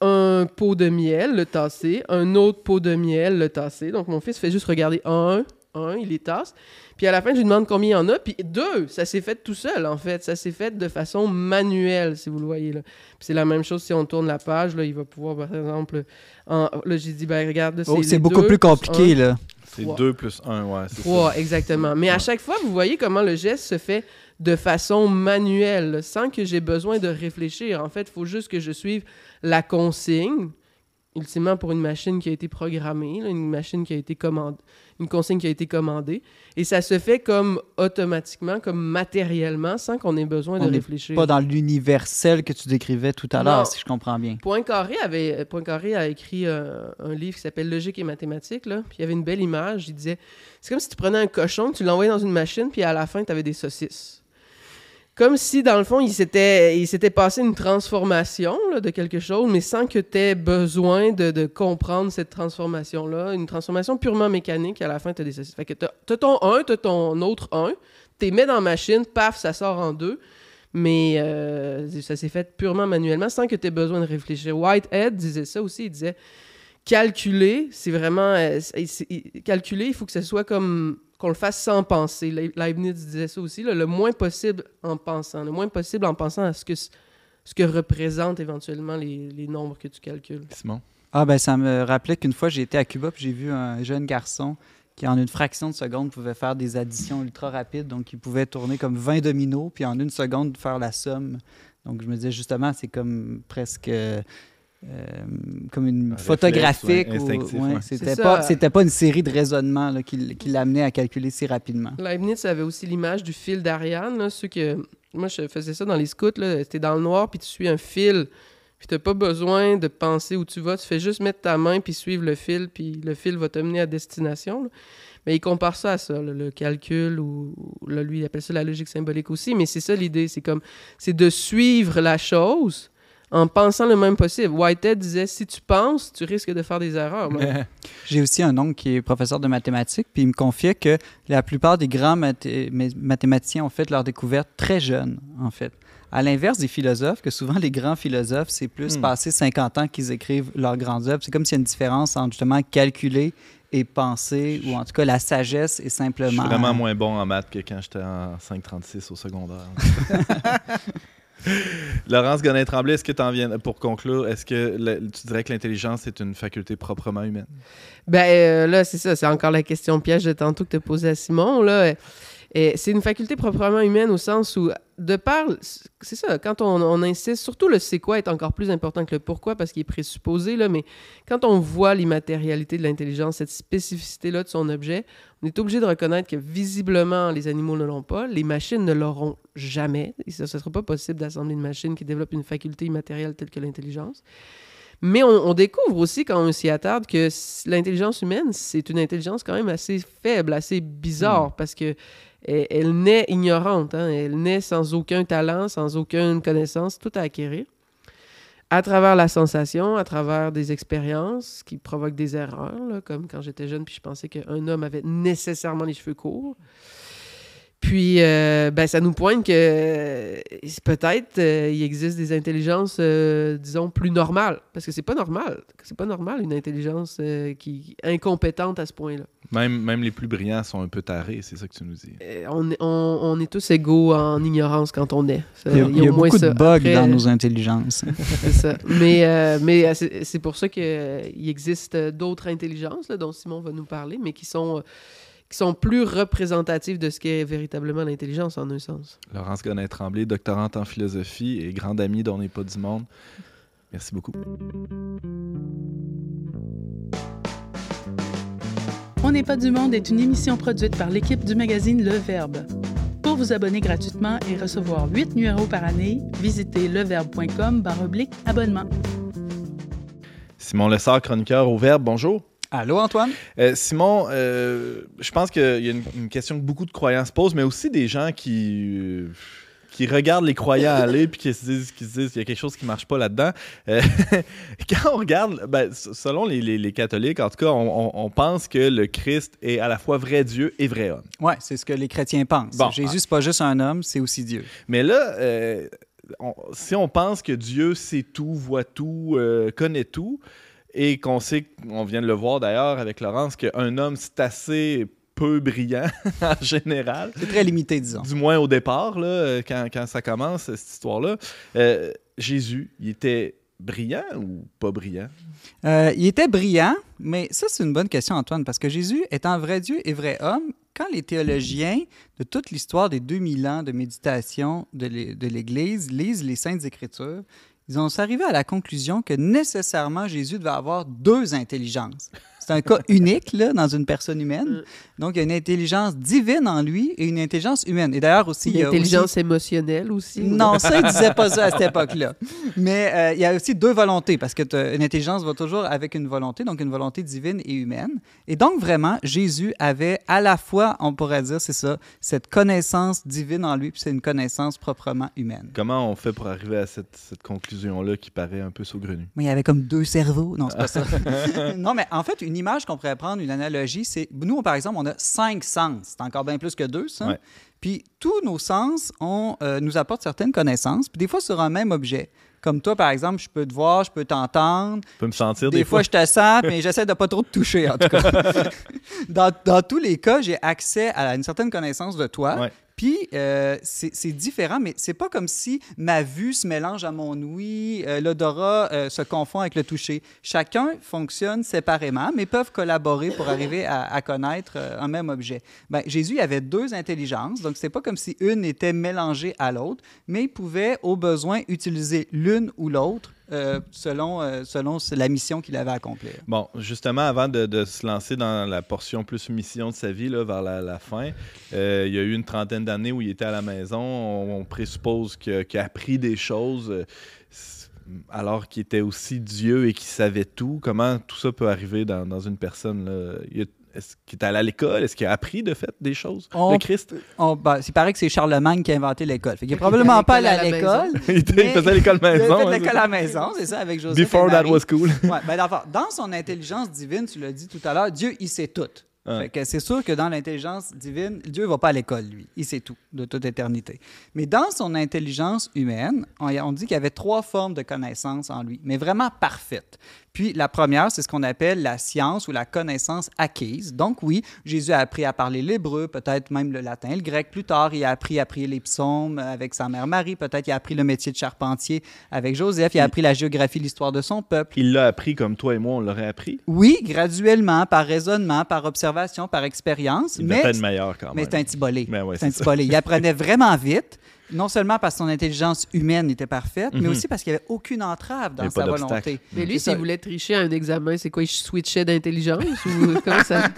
un pot de miel, le tasser, un autre pot de miel, le tasser. Donc mon fils fait juste regarder 1, 1, il les tasse. Puis à la fin, je lui demande combien il y en a. Puis deux, ça s'est fait tout seul, en fait. Ça s'est fait de façon manuelle, si vous le voyez. Là. Puis c'est la même chose si on tourne la page. Là, il va pouvoir, par exemple... En... Là, j'ai dit, ben regarde... Oh, c'est beaucoup plus compliqué, là. C'est 2 plus 1, ouais. 3, exactement. Mais à chaque fois, vous voyez comment le geste se fait de façon manuelle, sans que j'ai besoin de réfléchir. En fait, il faut juste que je suive la consigne, ultimement pour une machine qui a été programmée, une machine qui a été commandée, une consigne qui a été commandée. Et ça se fait comme automatiquement, comme matériellement, sans qu'on ait besoin de réfléchir. Pas dans l'universel que tu décrivais tout à l'heure, si je comprends bien. Poincaré, avait, Poincaré a écrit euh, un livre qui s'appelle Logique et mathématiques. Là, puis il y avait une belle image. Il disait c'est comme si tu prenais un cochon, tu l'envoyais dans une machine, puis à la fin, tu avais des saucisses comme si, dans le fond, il s'était, il s'était passé une transformation de quelque chose, mais sans que tu aies besoin de, comprendre cette transformation-là. Une transformation purement mécanique, à la fin, tu as des Fait que tu ton 1, tu as ton autre 1, tu mets dans la machine, paf, ça sort en deux. Mais euh, ça s'est fait purement manuellement, sans que tu aies besoin de réfléchir. Whitehead disait ça aussi, il disait calculer, c'est vraiment. Euh, calculer, il faut que ce soit comme qu'on le fasse sans penser. Leibniz disait ça aussi, le moins possible en pensant, le moins possible en pensant à ce que, ce que représentent éventuellement les, nombres que tu calcules. Simon? Ah ben ça me rappelait qu'une fois j'ai été à Cuba puis j'ai vu un jeune garçon qui en une fraction de seconde pouvait faire des additions ultra rapides, donc il pouvait tourner comme 20 dominos puis en une seconde faire la somme. Donc je me disais justement c'est comme presque euh, comme une photographique. c'était pas, c'était pas une série de raisonnements qui, qui l'amenait à calculer si rapidement. Leibniz avait aussi l'image du fil d'Ariane. Ceux que, moi, je faisais ça dans les scouts. C'était dans le noir, puis tu suis un fil. Puis tu n'as pas besoin de penser où tu vas. Tu fais juste mettre ta main, puis suivre le fil, puis le fil va te mener à destination. Mais il compare ça à ça, le calcul, ou, lui, il appelle ça la logique symbolique aussi. Mais c'est ça l'idée. C'est comme, c'est de suivre la chose en pensant le même possible. Whitehead disait si tu penses, tu risques de faire des erreurs. [LAUGHS] J'ai aussi un oncle qui est professeur de mathématiques, puis il me confiait que la plupart des grands mathématiciens ont fait leur découverte très jeunes, en fait. À l'inverse des philosophes, que souvent les grands philosophes, c'est plus hmm. passé 50 ans qu'ils écrivent leurs grandes œuvres. C'est comme s'il y a une différence entre justement calculer et penser, ou en tout cas la sagesse est simplement. Je suis vraiment moins bon en maths que quand j'étais en 536 au secondaire. [LAUGHS] [LAUGHS] [LAUGHS] Laurence Gonin-Tremblay, est-ce que tu en viens, pour conclure, est-ce que tu dirais que l'intelligence est une faculté proprement humaine? Ben euh, là, c'est ça, c'est encore la question piège de tantôt que tu posée à Simon. Là. C'est une faculté proprement humaine au sens où, de par, c'est ça, quand on, insiste, surtout le c'est quoi est encore plus important que le pourquoi parce qu'il est présupposé, là, mais quand on voit l'immatérialité de l'intelligence, cette spécificité-là de son objet, on est obligé de reconnaître que visiblement les animaux ne l'ont pas, les machines ne l'auront jamais. Et ce ne sera pas possible d'assembler une machine qui développe une faculté immatérielle telle que l'intelligence. Mais on, découvre aussi, quand on s'y attarde, que l'intelligence humaine, c'est une intelligence quand même assez faible, assez bizarre, hmm. parce que elle, naît ignorante, hein. elle naît sans aucun talent, sans aucune connaissance, tout à acquérir. À travers la sensation, à travers des expériences qui provoquent des erreurs, comme quand j'étais jeune puis je pensais qu'un homme avait nécessairement les cheveux courts. Puis, euh, ben, ça nous pointe que euh, peut-être euh, il existe des intelligences, disons, plus normales. Parce que c'est pas normal. C'est pas normal une intelligence qui est incompétente à ce point-là. Même, même les plus brillants sont un peu tarés, c'est ça que tu nous dis. On, on, on, est tous égaux en ignorance quand on est. il y a, il y a beaucoup de bugs dans nos intelligences. [LAUGHS] c'est ça. Mais, mais c'est pour ça qu'il existe d'autres intelligences, dont Simon va nous parler, mais qui sont qui sont plus représentatifs de ce qu'est véritablement l'intelligence en un sens. Laurence Gonnet-Tremblay, doctorante en philosophie et grande amie d'On n'est pas du monde. Merci beaucoup. On n'est pas du monde est une émission produite par l'équipe du magazine Le Verbe. Pour vous abonner gratuitement et recevoir 8 numéros par année, visitez leverbe.com abonnement. Simon Lessard, chroniqueur au Verbe, bonjour. Allô, Antoine? Euh, Simon, euh, je pense qu'il y a une, une question que beaucoup de croyants se posent, mais aussi des gens qui, euh, qui regardent les croyants [LAUGHS] aller puis qui se disent qui se disent qu'il y a quelque chose qui marche pas là-dedans. [LAUGHS] Quand on regarde, ben, selon les, les- les catholiques, en tout cas, on, on- on pense que le Christ est à la fois vrai Dieu et vrai homme. Oui, c'est ce que les chrétiens pensent. Bon, Jésus, c'est pas juste un homme, c'est aussi Dieu. Mais là, on- si on pense que Dieu sait tout, voit tout, connaît tout, et qu'on sait, on vient de le voir d'ailleurs avec Laurence, qu'un homme, c'est assez peu brillant [LAUGHS] en général, C'est très limité, disons. du moins au départ, là, euh, quand, quand ça commence, cette histoire-là. Euh, Jésus, il était brillant ou pas brillant? Euh, il était brillant, mais ça, c'est une bonne question, Antoine, parce que Jésus, étant vrai Dieu et vrai homme, quand les théologiens de toute l'histoire des 2000 ans de méditation de l'É- de l'Église lisent les Saintes Écritures, ils ont arrivé à la conclusion que nécessairement Jésus devait avoir deux intelligences. C'est un cas unique là, dans une personne humaine. Donc, il y a une intelligence divine en lui et une intelligence humaine. Et d'ailleurs aussi, il y a aussi- L'intelligence émotionnelle aussi. non, ça, il disait pas ça à cette [LAUGHS] époque-là. Mais euh, il y a aussi deux volontés, parce que une intelligence va toujours avec une volonté, donc une volonté divine et humaine. Et donc, vraiment, Jésus avait à la fois, on pourrait dire, c'est ça, cette connaissance divine en lui, puis c'est une connaissance proprement humaine. Comment on fait pour arriver à cette, cette conclusion-là qui paraît un peu saugrenue? Mais il y avait comme deux cerveaux. Non, c'est pas ça. [LAUGHS] non, mais en fait, une image qu'on pourrait prendre, une analogie, c'est. Nous, par exemple, on a cinq sens. C'est encore bien plus que deux, ça. Ouais. Puis tous nos sens ont, euh, nous apportent certaines connaissances, puis des fois sur un même objet. Comme toi, par exemple, je peux te voir, je peux t'entendre. Je peux me sentir Des, des, fois, je te sens, mais j'essaie de pas trop te toucher, en tout cas. [LAUGHS] dans, dans tous les cas, j'ai accès à une certaine connaissance de toi. Ouais. Puis, euh, c'est différent, mais c'est pas comme si ma vue se mélange à mon ouïe, euh, l'odorat euh, se confond avec le toucher. Chacun fonctionne séparément, mais peuvent collaborer pour arriver à, connaître un même objet. Ben, Jésus avait deux intelligences, donc c'est pas comme si une était mélangée à l'autre, mais il pouvait au besoin utiliser l'une ou l'autre euh, selon, euh, selon la mission qu'il avait à accomplir. Bon, justement, avant de, se lancer dans la portion plus mission de sa vie, là, vers la, fin, euh, il y a eu une trentaine d'années où il était à la maison. On, on présuppose qu'il a appris des choses alors qu'il était aussi Dieu et qu'il savait tout. Comment tout ça peut arriver dans, une personne? Il a- Est-ce qu'il est allé à l'école? Est-ce qu'il a appris de fait des choses? On- Le Christ? On, ben, il paraît que c'est Charlemagne qui a inventé l'école. Fait qu'il est probablement pas allé à l'école. [LAUGHS] il, il faisait l'école Il maison. de hein, l'école à la maison, c'est ça, avec Joseph Before et that Marie. was cool. Ouais, ben, dans, dans son intelligence divine, tu l'as dit tout à l'heure, Dieu, il sait tout. Ouais. Fait que c'est sûr que dans l'intelligence divine, Dieu ne va pas à l'école, lui. Il sait tout, de toute éternité. Mais dans son intelligence humaine, on, on dit qu'il y avait trois formes de connaissance en lui, mais vraiment parfaites. Puis la première, c'est ce qu'on appelle la science ou la connaissance acquise. Donc oui, Jésus a appris à parler l'hébreu, peut-être même le latin, le grec plus tard. Il a appris à prier les psaumes avec sa mère Marie. Peut-être il a appris le métier de charpentier avec Joseph. Il a appris la géographie, l'histoire de son peuple. Il l'a appris comme toi et moi, on l'aurait appris? Oui, graduellement, par raisonnement, par observation, par expérience. Il Mais, meilleur quand mais même. c'est un petit bolé. Ben ouais, c'est un petit bolé. Il apprenait vraiment vite, non seulement parce que son intelligence humaine était parfaite, mais Mhm. aussi parce qu'il n'y avait aucune entrave dans sa volonté. Mais lui, s'il voulait tricher à un examen, c'est quoi? Il switchait d'intelligence ou [LAUGHS] comment ça?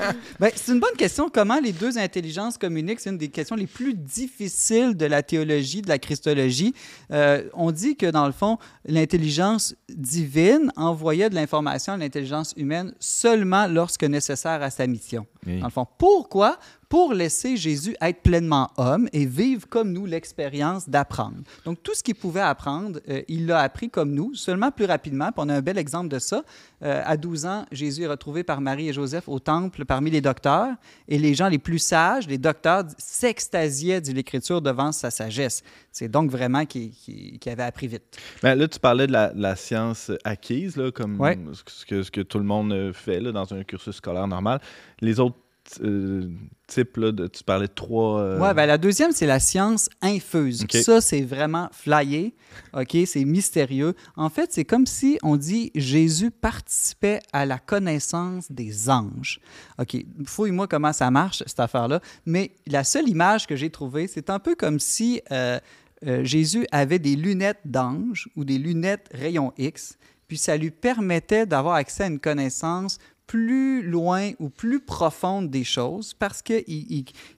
Ben, c'est une bonne question. Comment les deux intelligences communiquent? C'est une des questions les plus difficiles de la théologie, de la christologie. Euh, on dit que, dans le fond, l'intelligence divine envoyait de l'information à l'intelligence humaine seulement lorsque nécessaire à sa mission. Oui. Dans le fond, pourquoi? Pour laisser Jésus être pleinement homme et vivre comme nous l'expérience d'apprendre. Donc, tout ce qu'il pouvait apprendre, euh, il l'a appris comme nous, seulement plus rapidement. Puis on a un bel exemple de ça. Euh, à 12 ans, Jésus est retrouvé par Marie et Joseph au temple parmi les docteurs. Et les gens les plus sages, les docteurs, s'extasiaient, dit l'Écriture, devant sa sagesse. C'est donc vraiment qu'il qu'il avait appris vite. Ben, là, tu parlais de la, la science acquise, là, comme Ouais. ce, que, ce que tout le monde euh, fait là, dans un cursus scolaire normal. Les autres euh, types, là, de, tu parlais de trois. euh, Ouais, ben la deuxième, c'est la science infuse. Ça, c'est vraiment flyé. OK, c'est mystérieux. En fait, c'est comme si on dit Jésus participait à la connaissance des anges. OK, fouille-moi comment ça marche, cette affaire-là. Mais la seule image que j'ai trouvée, c'est un peu comme si euh, euh, Jésus avait des lunettes d'ange ou des lunettes rayon X, puis ça lui permettait d'avoir accès à une connaissance plus loin ou plus profonde des choses parce que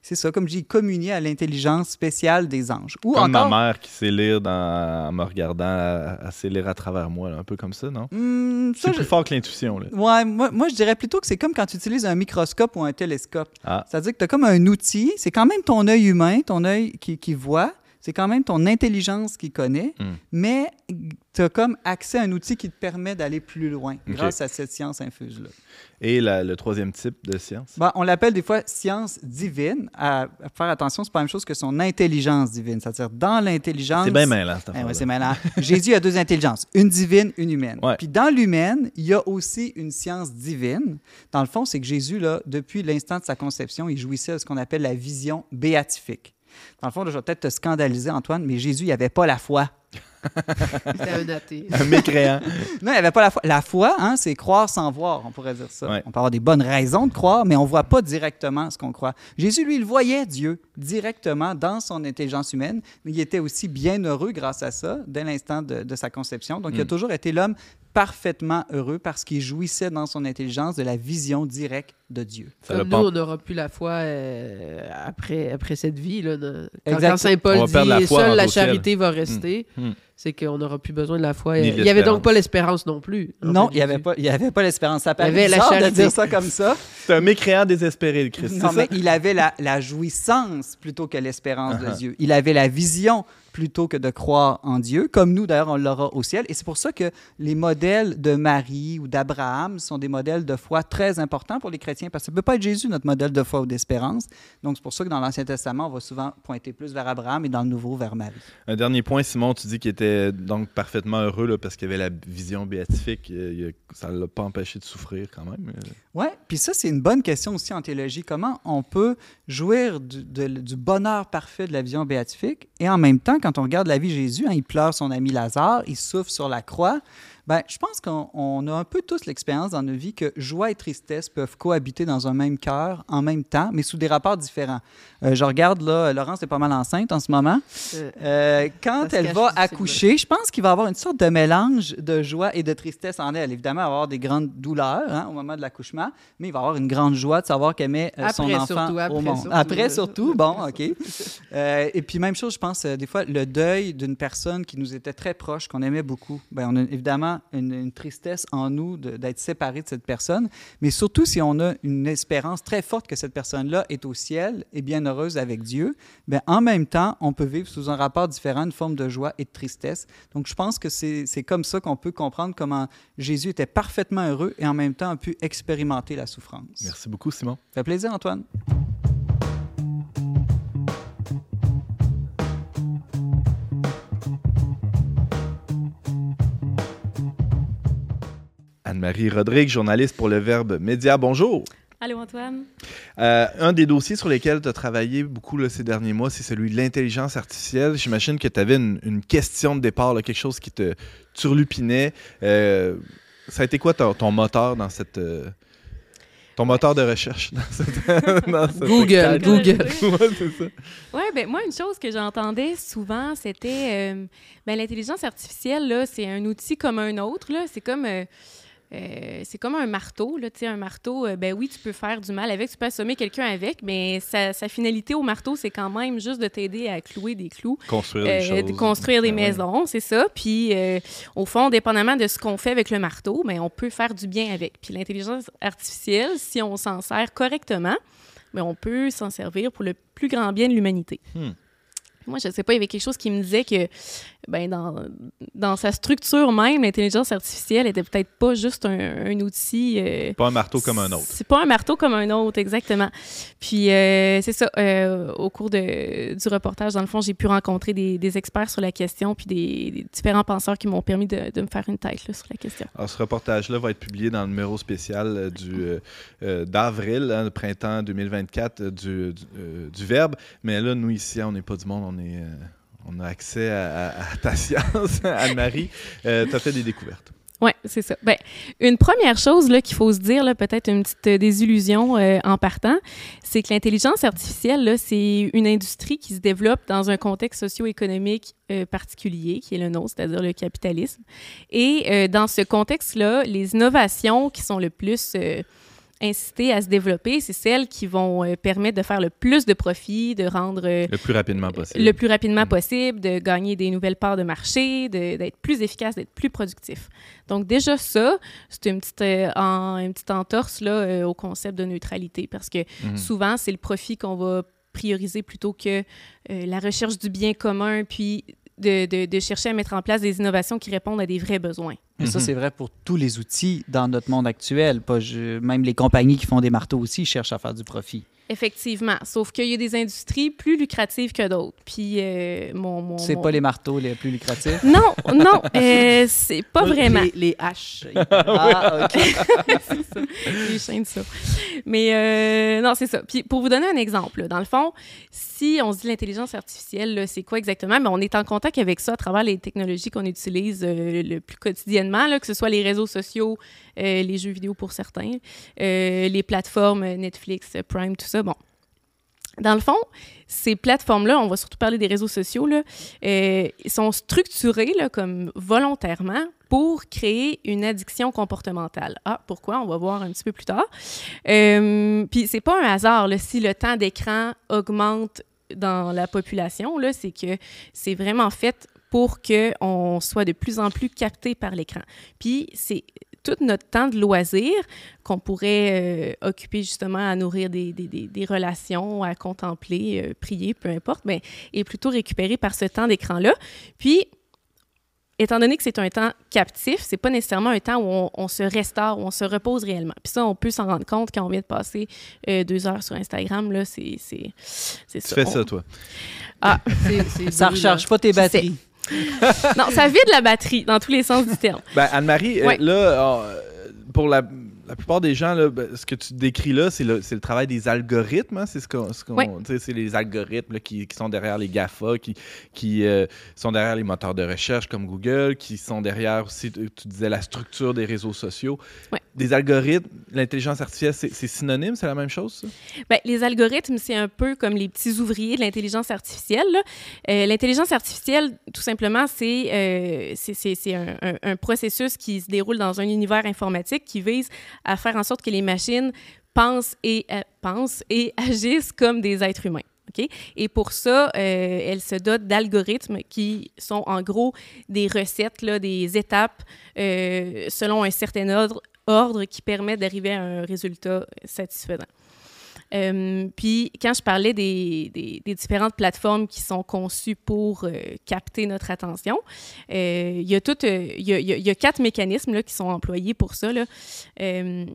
c'est ça, comme je dis, il communiait à l'intelligence spéciale des anges. Ou Comme encore, ma mère qui sait lire dans... en me regardant, elle, sait lire à travers moi, là, un peu comme ça, non? Hmm, C'est je- plus fort que l'intuition. Ouais, moi, moi, je dirais plutôt que c'est comme quand tu utilises un microscope ou un télescope. Ah. C'est-à-dire que tu as comme un outil, c'est quand même ton œil humain, ton œil qui, qui voit, c'est quand même ton intelligence qui connaît, Hmm. mais tu as comme accès à un outil qui te permet d'aller plus loin grâce à cette science infuse-là. Et la- le troisième type de science? Bon, on l'appelle des fois science divine. À, à faire attention, c'est pas la même chose que son intelligence divine. C'est-à-dire, dans l'intelligence. C'est bien mêlant, cette Eh ouais, c'est malin. [LAUGHS] Jésus a deux intelligences, une divine, une humaine. Ouais. Puis dans l'humaine, il y a aussi une science divine. Dans le fond, c'est que Jésus, là, depuis l'instant de sa conception, il jouissait de ce qu'on appelle la vision béatifique. Dans le fond, là, je vais peut-être te scandaliser, Antoine, mais Jésus, il avait pas la foi. [LAUGHS] Un athée. Un mécréant. Non, il avait pas la foi. La foi, hein, c'est croire sans voir, on pourrait dire ça. Ouais. On peut avoir des bonnes raisons de croire, mais on voit pas directement ce qu'on croit. Jésus, lui, il voyait Dieu directement dans son intelligence humaine, mais il était aussi bien heureux grâce à ça, dès l'instant de, de sa conception. Donc, il a Mm. toujours été l'homme parfaitement heureux parce qu'il jouissait dans son intelligence de la vision directe de Dieu. Ça l'a Comme nous, on n'aura plus la foi euh, après, après cette vie. Là, de- Quand, Saint Paul la dit foi seule la ciel. charité va rester, Hmm. c'est qu'on n'aura plus besoin de la foi. Ni Il n'y avait donc pas l'espérance non plus. non, il n'y avait pas, il avait pas l'espérance. Ça paraît avait la bizarre de charité. dire ça comme ça. [LAUGHS] C'est un mécréant désespéré, le Christ. Non, mais ça? il avait la, la jouissance plutôt que l'espérance Uh-huh. de Dieu. Il avait la vision plutôt que de croire en Dieu, comme nous d'ailleurs on l'aura au ciel. Et c'est pour ça que les modèles de Marie ou d'Abraham sont des modèles de foi très importants pour les chrétiens, parce que ça ne peut pas être Jésus notre modèle de foi ou d'espérance. Donc c'est pour ça que dans l'Ancien Testament, on va souvent pointer plus vers Abraham et dans le Nouveau vers Marie. Un dernier point, Simon, tu dis qu'il était donc parfaitement heureux là, parce qu'il avait la vision béatifique. Euh, Ça ne l'a pas empêché de souffrir quand même. Euh, Oui, puis ça, c'est une bonne question aussi en théologie. Comment on peut jouir du, de- du bonheur parfait de la vision béatifique et en même temps, quand on regarde la vie de Jésus, hein, il pleure son ami Lazare, il souffre sur la croix. Ben, je pense qu'on on a un peu tous l'expérience dans nos vies que joie et tristesse peuvent cohabiter dans un même cœur en même temps, mais sous des rapports différents. Euh, je regarde là, Laurence est pas mal enceinte en ce moment. Euh, Euh, quand elle va accoucher, je pense qu'il va y avoir une sorte de mélange de joie et de tristesse en elle. Évidemment, elle va avoir des grandes douleurs hein, au moment de l'accouchement, mais il va y avoir une grande joie de savoir qu'elle met euh, son enfant surtout, après, au monde. surtout, après, surtout, bon, [LAUGHS] OK. Euh, et puis, même chose, je pense, des fois, le deuil d'une personne qui nous était très proche, qu'on aimait beaucoup. Ben, on a évidemment une, une tristesse en nous d'être séparé de cette personne, mais surtout si on a une espérance très forte que cette personne-là est au ciel et bien heureuse avec Dieu, ben, en même temps, on peut vivre sous un rapport différent, une forme de joie et de tristesse. Donc, je pense que c'est c'est comme ça qu'on peut comprendre comment Jésus était parfaitement heureux et en même temps a pu expérimenter la souffrance. Merci beaucoup, Simon. Ça fait plaisir, Antoine. Anne-Marie Rodrigue, journaliste pour le Verbe Média. Bonjour. Allô, Antoine? Euh, un des dossiers sur lesquels tu as travaillé beaucoup là, ces derniers mois, c'est celui de l'intelligence artificielle. J'imagine que tu avais une, une question de départ, là, quelque chose qui te turlupinait. Euh, ça a été quoi ton, ton moteur dans cette. euh, ton moteur de recherche dans cette. [LAUGHS] dans cette Google? Google. [LAUGHS] Ouais, c'est ça. Oui, ben moi, une chose que j'entendais souvent, c'était euh, ben, l'intelligence artificielle, là, c'est un outil comme un autre. Là. C'est comme. Euh, euh, c'est comme un marteau, là, tu sais, un marteau, euh, ben oui, tu peux faire du mal avec, tu peux assommer quelqu'un avec, mais sa, sa finalité au marteau, c'est quand même juste de t'aider à clouer des clous. Construire Euh, des choses. de construire des Ben ouais. maisons, c'est ça. Puis, euh, au fond, dépendamment de ce qu'on fait avec le marteau, mais on peut faire du bien avec. Puis l'intelligence artificielle, si on s'en sert correctement, mais on peut s'en servir pour le plus grand bien de l'humanité. Hmm. Moi, je sais pas, il y avait quelque chose qui me disait que ben, dans, dans sa structure même, l'intelligence artificielle était peut-être pas juste un, un outil. euh, Pas un marteau comme un autre. c'est pas un marteau comme un autre, exactement. Puis euh, c'est ça, euh, au cours de, du reportage, dans le fond, j'ai pu rencontrer des, des experts sur la question, puis des, des différents penseurs qui m'ont permis de, de me faire une tête là, sur la question. Alors, ce reportage-là va être publié dans le numéro spécial euh, du, euh, euh, d'avril, hein, le printemps 2024 euh, du, du, euh, du Verbe. Mais là, nous, ici, on n'est pas du monde, on, est, euh, on a accès à, ta [LAUGHS] science, Anne-Marie. Euh, tu as fait des découvertes. Oui, c'est ça. Ben, une première chose qu'il faut se dire, peut-être une petite euh, désillusion euh, en partant, c'est que l'intelligence artificielle, c'est une industrie qui se développe dans un contexte socio-économique euh, particulier, qui est le nôtre, c'est-à-dire le capitalisme. Et dans ce contexte-là, les innovations qui sont le plus... inciter à se développer, c'est celles qui vont euh, permettre de faire le plus de profit, de rendre euh, Le plus rapidement possible. le plus rapidement Mm. possible, de gagner des nouvelles parts de marché, d'être plus efficace, d'être plus productif. Donc déjà ça, c'est une petite, euh, en- une petite entorse là, au concept de neutralité parce que Mhm. souvent c'est le profit qu'on va prioriser plutôt que la recherche du bien commun, puis de, de- de chercher à mettre en place des innovations qui répondent à des vrais besoins. Mais ça, Mhm. c'est vrai pour tous les outils dans notre monde actuel. Pas même les compagnies qui font des marteaux aussi cherchent à faire du profit. Effectivement, sauf qu'il y a des industries plus lucratives que d'autres. Puis euh, mon, mon, C'est mon- pas les marteaux les plus lucratifs? Non, non, euh, c'est pas vraiment. Les, les haches. [LAUGHS] ah, OK. [LAUGHS] c'est ça. Les chaînes ça. Mais euh, non, c'est ça. Puis pour vous donner un exemple, là, dans le fond, si on se dit l'intelligence artificielle, c'est quoi exactement? Mais on est en contact avec ça à travers les technologies qu'on utilise euh, le plus quotidiennement, là, que ce soit les réseaux sociaux, euh, les jeux vidéo pour certains, euh, les plateformes Netflix, Prime, tout ça. Bon. Dans le fond, ces plateformes-là, on va surtout parler des réseaux sociaux, là, euh, sont structurés là, comme volontairement pour créer une addiction comportementale. Ah, pourquoi? On va voir un petit peu plus tard. Euh, Puis c'est pas un hasard si le temps d'écran augmente dans la population, c'est que c'est vraiment fait pour qu'on soit de plus en plus capté par l'écran. Puis c'est tout notre temps de loisir qu'on pourrait euh, occuper justement à nourrir des, des, des, des relations, à contempler, euh, prier, peu importe, mais est plutôt récupéré par ce temps d'écran-là. Puis, étant donné que c'est un temps captif, c'est pas nécessairement un temps où on, on se restaure, où on se repose réellement. Puis ça, on peut s'en rendre compte quand on vient de passer euh, deux heures sur Instagram, là, c'est c'est c'est Tu ça. fais On- ça, toi. Ah, C'est- c'est Ça recharge pas tes batteries. [LAUGHS] non, ça vide la batterie dans tous les sens du terme. Ben, Anne-Marie, euh, Ouais. là, euh, pour la, la plupart des gens, là, ben, ce que tu décris là, c'est le, travail des algorithmes. hein, c'est ce qu'on, ce Ouais. c'est les algorithmes là, qui, qui sont derrière les GAFA, qui, qui euh, sont derrière les moteurs de recherche comme Google, qui sont derrière aussi, tu tu disais, la structure des réseaux sociaux. Ouais. Des algorithmes, l'intelligence artificielle, c'est, synonyme, c'est la même chose, ça? Ben, les algorithmes, c'est un peu comme les petits ouvriers de l'intelligence artificielle. Euh, l'intelligence artificielle, tout simplement, c'est euh, un, un- processus qui se déroule dans un univers informatique qui vise à faire en sorte que les machines pensent et, euh, pensent et [LAUGHS] agissent comme des êtres humains. OK? Et pour ça, euh, elle se dote d'algorithmes qui sont en gros des recettes, là, des étapes euh, selon un certain ordre, ordre qui permet d'arriver à un résultat satisfaisant. Euh, puis, quand je parlais des, différentes plateformes qui sont conçues pour euh, capter notre attention, il y a quatre mécanismes qui sont employés pour ça. Euh,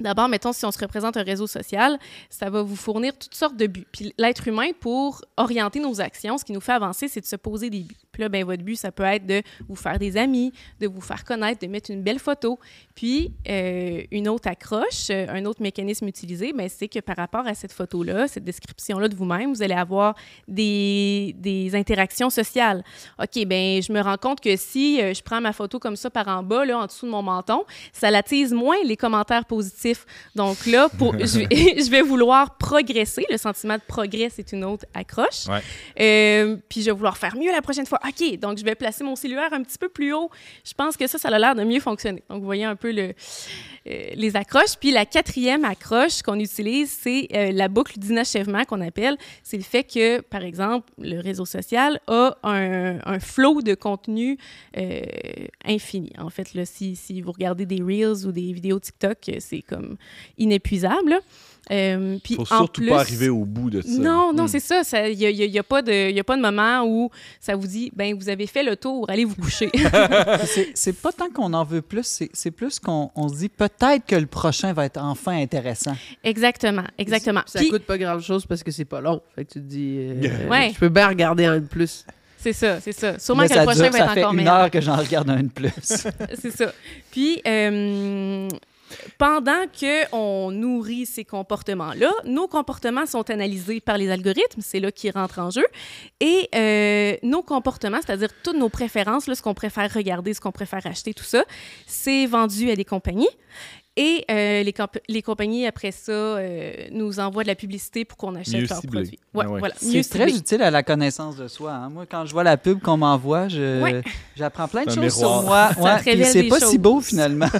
D'abord, mettons, si on se représente un réseau social, ça va vous fournir toutes sortes de buts. Puis l'être humain, pour orienter nos actions, ce qui nous fait avancer, c'est de se poser des buts. Puis là, ben, votre but, ça peut être de vous faire des amis, de vous faire connaître, de mettre une belle photo. Puis, euh, une autre accroche, euh, un autre mécanisme utilisé, ben, c'est que par rapport à cette photo-là, cette description-là de vous-même, vous allez avoir des, des interactions sociales. OK, ben je me rends compte que si euh, je prends ma photo comme ça par en bas, là, en dessous de mon menton, ça l'attise moins les commentaires positifs. Donc là, pour, [LAUGHS] je, vais, [LAUGHS] je vais vouloir progresser. Le sentiment de progrès, c'est une autre accroche. Ouais. Euh, puis je vais vouloir faire mieux la prochaine fois. OK, donc je vais placer mon cellulaire un petit peu plus haut. Je pense que ça, ça a l'air de mieux fonctionner. Donc, vous voyez un peu euh, les accroches. Puis la quatrième accroche qu'on utilise, c'est euh, la boucle d'inachèvement qu'on appelle. C'est le fait que, par exemple, le réseau social a un, un flot de contenu euh, infini. En fait, si, vous regardez des Reels ou des vidéos TikTok, c'est comme inépuisable. Euh, puis Faut en surtout plus, pas arriver au bout de ça. non, non, Hmm. c'est ça. Il n'y a, y a- y a pas de y a pas de moment où ça vous dit, ben vous avez fait le tour, allez vous coucher. [LAUGHS] [LAUGHS] C'est- pas tant qu'on en veut plus, c'est- plus qu'on on se dit peut-être que le prochain va être enfin intéressant. exactement, exactement. Ça Puis, coûte pas grand-chose parce que c'est pas long. Fait que tu te dis, euh, [LAUGHS] Ouais. je peux bien regarder un de plus. c'est ça, c'est ça. Sûrement que ça le prochain dure- va ça être fait encore une meilleur. heure que j'en regarde un de plus. c'est ça. Puis, euh, pendant qu'on nourrit ces comportements-là, nos comportements sont analysés par les algorithmes, c'est là qui rentre en jeu, et euh, nos comportements, c'est-à-dire toutes nos préférences, là, ce qu'on préfère regarder, ce qu'on préfère acheter, tout ça, c'est vendu à des compagnies. Et euh, les, comp- les compagnies, après ça, euh, nous envoient de la publicité pour qu'on achète Mieux leurs ciblé. produits. Ouais, Ah ouais. voilà. Mieux C'est très ciblé. utile à la connaissance de soi. hein. Moi, quand je vois la pub qu'on m'envoie, Ouais. j'apprends plein de choses miroir. sur moi. Ouais, c'est pas si beau finalement. [LAUGHS]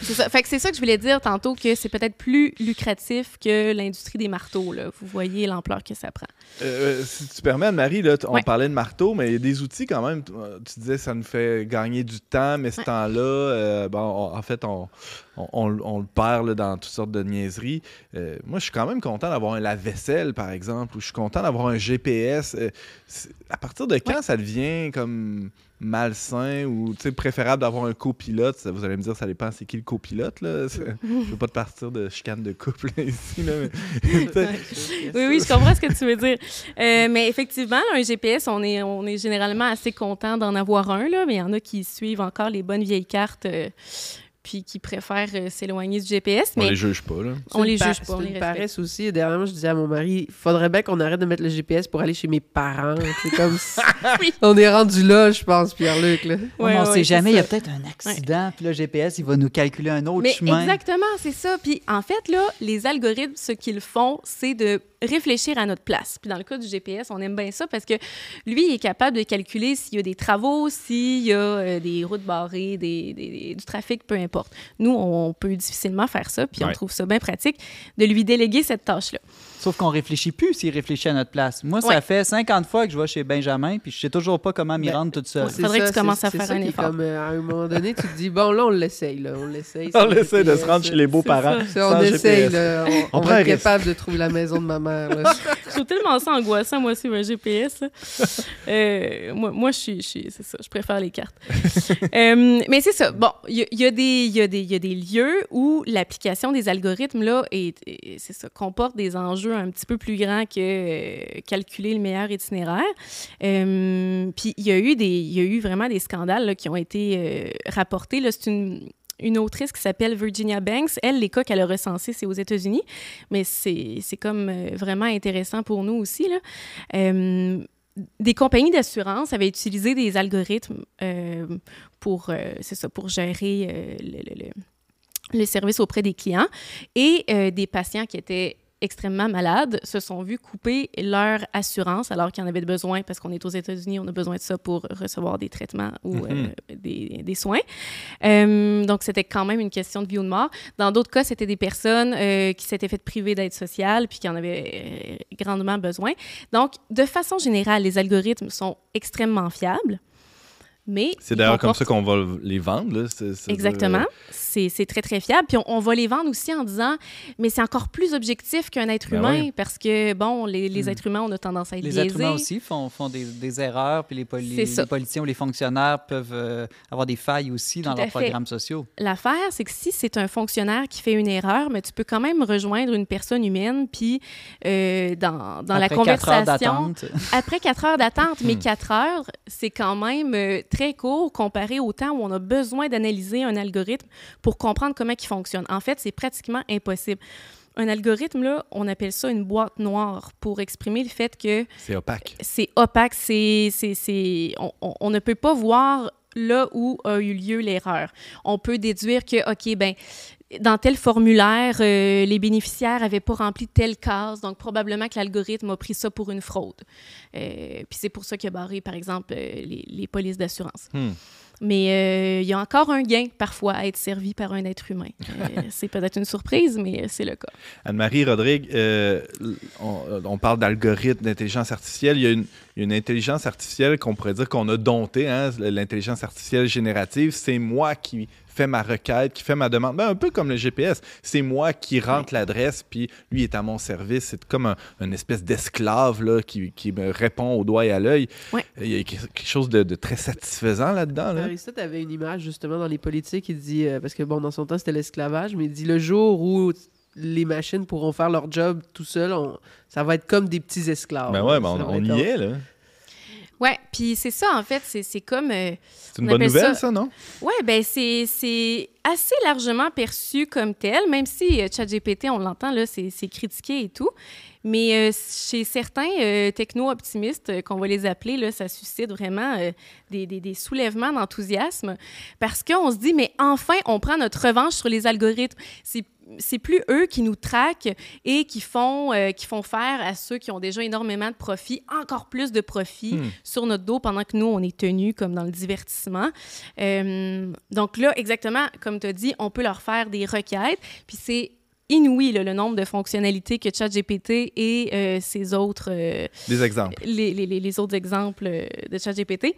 C'est ça. Fait que c'est ça que je voulais dire tantôt, que c'est peut-être plus lucratif que l'industrie des marteaux. Là. Vous voyez l'ampleur que ça prend. Euh, si tu permets, là, t- on Ouais. parlait de marteau, mais il y a des outils quand même. Tu disais ça nous fait gagner du temps, mais ce Ouais. temps-là, euh, bon, on- en fait, on, on, on- on le perd là, dans toutes sortes de niaiseries. Euh, moi, je suis quand même content d'avoir un lave-vaisselle, par exemple, ou je suis content d'avoir un GPS. Euh, à partir de quand ça devient comme malsain ou tu sais, préférable d'avoir un copilote? Vous allez me dire, ça dépend c'est qui le copilote. Là? [LAUGHS] Je veux pas te partir de chicane de couple là, ici. Là, mais- [LAUGHS] [LAUGHS] Oui, oui, je comprends ce que tu veux dire. Euh, mais effectivement, là, un GPS, on est, on est généralement assez content d'en avoir un, là, mais il y en a qui suivent encore les bonnes vieilles cartes euh, puis qui préfèrent euh, s'éloigner du GPS. on Mais les juge pas. Là. on les juge pa- pas, on C'est les paresse aussi. Dernièrement, je disais à mon mari, faudrait bien qu'on arrête de mettre le GPS pour aller chez mes parents. C'est [LAUGHS] comme si- Oui. On est rendu là, je pense, Pierre-Luc. là. Ouais, on ouais, sait jamais, il y a peut-être un accident, puis le GPS, il va nous calculer un autre Mais chemin. exactement, c'est ça. Puis en fait, là, les algorithmes, ce qu'ils font, c'est de réfléchir à notre place. Puis dans le cas du GPS, on aime bien ça parce que lui, il est capable de calculer s'il y a des travaux, s'il y a euh, des routes barrées, des, des- des- du trafic, peu importe. Nous, on peut difficilement faire ça, puis on trouve ça bien pratique de lui déléguer cette tâche-là. Sauf qu'on réfléchit plus s'il réfléchit à notre place. Moi, ça Ouais. fait 50 fois que je vais chez Benjamin, puis je sais toujours pas comment m'y Ben, rendre toute seule. Ouais. Faudrait que tu commences à faire ça un est effort. Comme, euh, à un moment donné, tu te dis, bon, là, on l'essaye. Là, on l'essaye. On sans essaie de se rendre chez les beaux-parents. on essaye, là. On, risque. capable de trouver la maison de ma mère. là. [LAUGHS] Je trouve tellement ça angoissant, moi aussi, un GPS. Euh, moi, moi, je suis, je suis- c'est ça, je préfère les cartes. [LAUGHS] Euh, mais c'est ça. Bon, il y, a- il y il y, a des- il y a des lieux où l'application des algorithmes, là, est, est- c'est ça, comporte des enjeux un petit peu plus grands que euh, calculer le meilleur itinéraire. Euh, Puis il y a eu des, il y a eu vraiment des scandales qui ont été euh, rapportés. C'est une une autrice qui s'appelle Virginia Banks. Elle, les cas qu'elle a recensés, c'est aux États-Unis, mais c'est comme vraiment intéressant pour nous aussi. Des compagnies d'assurance avaient utilisé des algorithmes pour, euh, ça, pour gérer le, le- service auprès des clients et des patients qui étaient extrêmement malades se sont vus couper leur assurance alors qu'ils en avaient besoin parce qu'on est aux États-Unis, on a besoin de ça pour recevoir des traitements ou euh, des, des soins. Euh, donc, c'était quand même une question de vie ou de mort. Dans d'autres cas, c'était des personnes euh, qui s'étaient fait priver d'aide sociale puis qui en avaient grandement besoin. Donc, de façon générale, les algorithmes sont extrêmement fiables. Mais C'est d'ailleurs comme ça qu'on va les vendre. Là. C'est- c'est- Exactement. C'est c'est très, très fiable. Puis on, on va les vendre aussi en disant, mais c'est encore plus objectif qu'un être Ben humain oui. parce que, bon, les, les Hmm. êtres humains, on a tendance à être Les biaisés. êtres humains aussi font, font des, des erreurs, puis les, poli- les politiciens ou les fonctionnaires peuvent euh, avoir des failles aussi dans Tout leurs fait. programmes sociaux. L'affaire, c'est que si c'est un fonctionnaire qui fait une erreur, mais tu peux quand même rejoindre une personne humaine, puis euh, dans, dans la Après quatre heures conversation... d'attente. Après quatre heures d'attente, Hmm. mais quatre heures, c'est quand même euh, très court comparé au temps où on a besoin d'analyser un algorithme pour comprendre comment il fonctionne. En fait, c'est pratiquement impossible. Un algorithme, là, on appelle ça une boîte noire pour exprimer le fait que C'est opaque. c'est opaque, c'est, c'est, c'est- on, on- on ne peut pas voir là où a eu lieu l'erreur. On peut déduire que, OK, ben dans tel formulaire, euh, les bénéficiaires n'avaient pas rempli telle case, donc probablement que l'algorithme a pris ça pour une fraude. Euh, puis c'est pour ça qu'il a barré, par exemple, euh, les, les polices d'assurance. Hmm. Mais il y a encore un gain, parfois, à être servi par un être humain. [LAUGHS] C'est peut-être une surprise, mais c'est le cas. Anne-Marie Rodrigue, on, on parle d'algorithme, d'intelligence artificielle. Il y a une, il y a une intelligence artificielle qu'on pourrait dire qu'on a domptée, hein, l'intelligence artificielle générative. C'est moi qui fais ma requête, qui fait ma demande. Ben, un peu comme le GPS. C'est moi qui rentre l'adresse, puis lui est à mon service. C'est comme un, une espèce d'esclave là, qui, qui me répond au doigt et à l'œil. Ouais. Il y a quelque chose de, de très satisfaisant là-dedans. Là. Aristote avait une image justement dans les politiques. Il dit, euh, parce que bon, dans son temps, c'était l'esclavage, mais il dit le jour où les machines pourront faire leur job tout seuls, on- ça va être comme des petits esclaves. Ben ouais, ben on, on y est, là. Ouais, puis c'est ça, en fait, c'est comme... euh, C'est une On bonne nouvelle, ça- ça, non? Oui, ben c'est assez largement perçu comme tel, même si euh, ChatGPT, on l'entend, là, c'est c'est critiqué et tout. Mais euh, chez certains euh, techno-optimistes, qu'on va les appeler, là, ça suscite vraiment des, des- des soulèvements d'enthousiasme parce qu'on se dit, mais enfin, on prend notre revanche sur les algorithmes. C'est c'est plus eux qui nous traquent et qui font, euh, qui font faire à ceux qui ont déjà énormément de profit encore plus de profit Hmm. sur notre dos pendant que nous, on est tenus comme dans le divertissement. Euh, donc là, exactement, comme tu as dit, on peut leur faire des requêtes, puis c'est inouï là, le nombre de fonctionnalités que ChatGPT et euh, ses autres euh, Des exemples. les, les- les- les autres exemples de ChatGPT.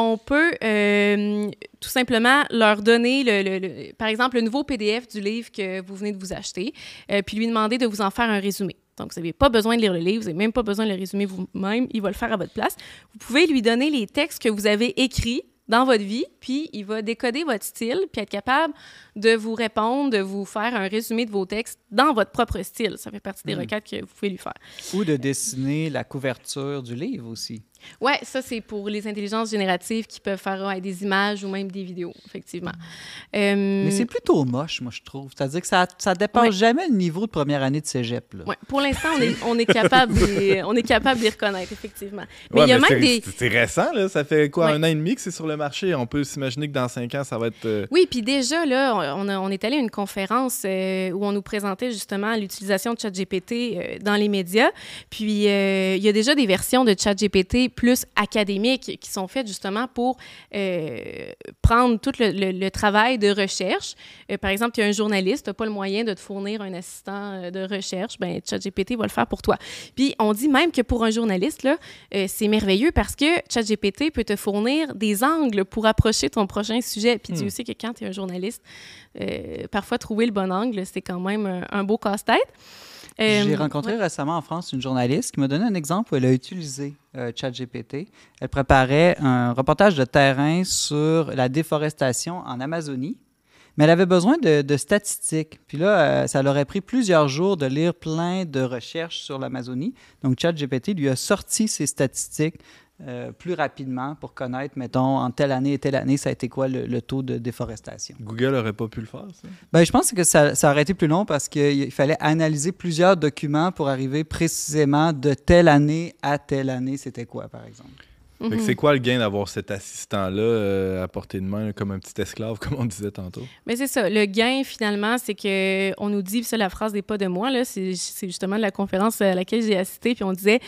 On peut euh, tout simplement leur donner, le, le- le- par exemple, le nouveau PDF du livre que vous venez de vous acheter, euh, puis lui demander de vous en faire un résumé. Donc, vous n'avez pas besoin de lire le livre, vous n'avez même pas besoin de le résumer vous-même, il va le faire à votre place. Vous pouvez lui donner les textes que vous avez écrits dans votre vie, puis il va décoder votre style, puis être capable de vous répondre, de vous faire un résumé de vos textes dans votre propre style. Ça fait partie des requêtes que vous pouvez lui faire. Ou de dessiner la couverture du livre aussi. Oui, ça, c'est pour les intelligences génératives qui peuvent faire ouais, des images ou même des vidéos, effectivement. Euh, Mais c'est plutôt moche, moi, je trouve. C'est-à-dire que ça, ça dépasse Ouais. jamais le niveau de première année de cégep. Là. ouais, pour l'instant, on est, on, est capable de on est capable de les reconnaître, effectivement. Mais Ouais, il y a même c'est- des... c'est- récent, là. Ça fait quoi, Ouais. un an et demi que c'est sur le marché? On peut s'imaginer que dans cinq ans, ça va être. euh, Oui, puis déjà, là, on, a- on est allé à une conférence euh, où on nous présentait justement l'utilisation de ChatGPT euh, dans les médias. Puis, euh, il y a déjà des versions de ChatGPT plus académiques qui sont faites justement pour euh, prendre tout le, le- le travail de recherche. Euh, par exemple, y a un journaliste, tu n'as pas le moyen de te fournir un assistant euh, de recherche, ben ChatGPT va le faire pour toi. Puis, on dit même que pour un journaliste, là, euh, c'est merveilleux parce que ChatGPT peut te fournir des angles pour approcher ton prochain sujet. Puis, Dieu sait que quand tu es un journaliste, parfois trouver le bon angle, c'est quand même un, un beau casse-tête. Euh, J'ai rencontré récemment en France une journaliste qui m'a donné un exemple où elle a utilisé euh, ChatGPT. Elle préparait un reportage de terrain sur la déforestation en Amazonie, mais elle avait besoin de, de statistiques. Puis là, euh, ça leur a pris plusieurs jours de lire plein de recherches sur l'Amazonie. Donc ChatGPT lui a sorti ces statistiques euh, plus rapidement pour connaître, mettons, en telle année et telle année, ça a été quoi le, le taux de déforestation. Google aurait pas pu le faire, ça? Ben, je pense que ça, ça aurait été plus long parce qu'il fallait analyser plusieurs documents pour arriver précisément de telle année à telle année, c'était quoi, par exemple. Mhm. c'est quoi le gain d'avoir cet assistant-là euh, à portée de main, comme un petit esclave, [LAUGHS] comme on disait tantôt? Mais c'est ça. Le gain, finalement, c'est que on nous dit, ça, la phrase n'est pas de moi, c'est justement de la conférence à laquelle j'ai assisté, puis on disait,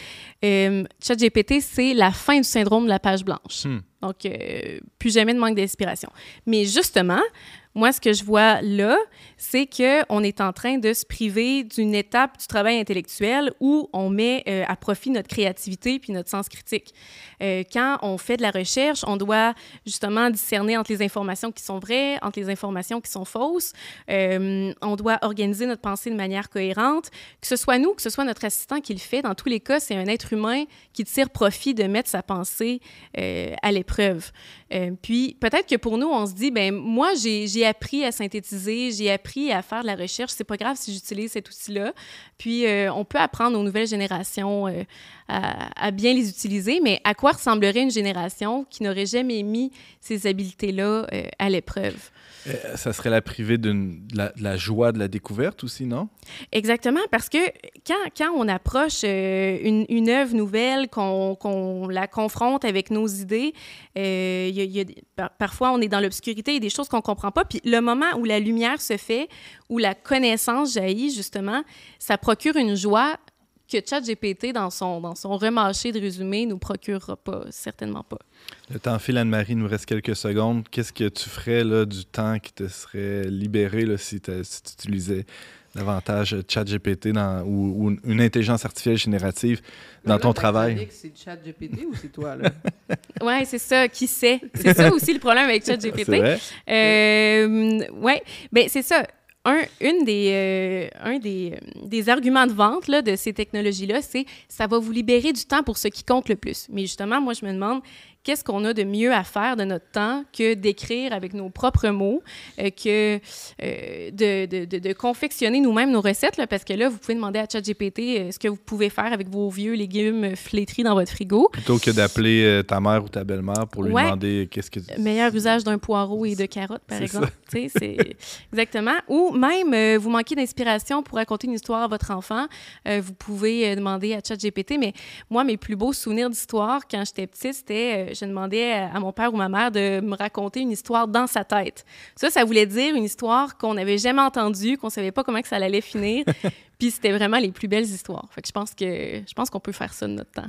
euh, ChatGPT, c'est la fin du syndrome de la page blanche. Hmm. Donc, euh, plus jamais de manque d'inspiration. Mais justement, moi, ce que je vois là, c'est qu'on est en train de se priver d'une étape du travail intellectuel où on met euh, à profit notre créativité puis notre sens critique. Euh, quand on fait de la recherche, on doit justement discerner entre les informations qui sont vraies, entre les informations qui sont fausses. Euh, on doit organiser notre pensée de manière cohérente. Que ce soit nous, que ce soit notre assistant qui le fait, dans tous les cas, c'est un être humain qui tire profit de mettre sa pensée à l'épreuve. Puis peut-être que pour nous, on se dit, ben moi, j'ai appris à synthétiser, j'ai appris à faire de la recherche. C'est pas grave si j'utilise cet outil-là. Puis euh, on peut apprendre aux nouvelles générations euh, à, bien les utiliser, mais à quoi ressemblerait une génération qui n'aurait jamais mis ces habiletés-là euh, à l'épreuve? Euh, ça serait la privée d'une- de la, joie de la découverte aussi, non? Exactement, parce que quand, quand on approche euh, une, une œuvre nouvelle, qu'on qu'on la confronte avec nos idées, euh, parfois on est dans l'obscurité, il y a des choses qu'on ne comprend pas. Puis le moment où la lumière se fait, où la connaissance jaillit, justement, ça procure une joie que ChatGPT, dans son, dans son remâché de résumé, nous procurera pas, certainement pas. Le temps file, Anne-Marie, il nous reste quelques secondes. Qu'est-ce que tu ferais là, du temps qui te serait libéré là, si, tu utilisais davantage ChatGPT dans- ou, ou une intelligence artificielle générative dans ton travail? C'est ChatGPT ou c'est toi, là? [LAUGHS] Ouais, c'est ça, qui sait? C'est ça aussi le problème avec [LAUGHS] ChatGPT. Euh, ouais, ben c'est ça. Un, euh, euh, des arguments de vente de ces technologies-là, c'est ça va vous libérer du temps pour ce qui compte le plus. Mais justement, moi, je me demande qu'est-ce qu'on a de mieux à faire de notre temps que d'écrire avec nos propres mots, euh, que euh, de, de, de, de confectionner nous-mêmes nos recettes, là, parce que là, vous pouvez demander à ChatGPT euh, ce que vous pouvez faire avec vos vieux légumes flétris dans votre frigo. Plutôt que d'appeler ta mère ou ta belle-mère pour lui Ouais. demander qu'est-ce que tu... meilleur usage d'un poireau et de carottes, par exemple. C'est [LAUGHS] exactement. Ou même, euh, vous manquez d'inspiration pour raconter une histoire à votre enfant, vous pouvez demander à ChatGPT. Mais moi, mes plus beaux souvenirs d'histoire quand j'étais petite, c'était je demandais à, mon père ou ma mère de me raconter une histoire dans sa tête. Ça, ça voulait dire une histoire qu'on n'avait jamais entendue, qu'on savait pas comment que ça allait finir. [LAUGHS] Puis c'était vraiment les plus belles histoires. Fait que je pense que je pense qu'on peut faire ça de notre temps.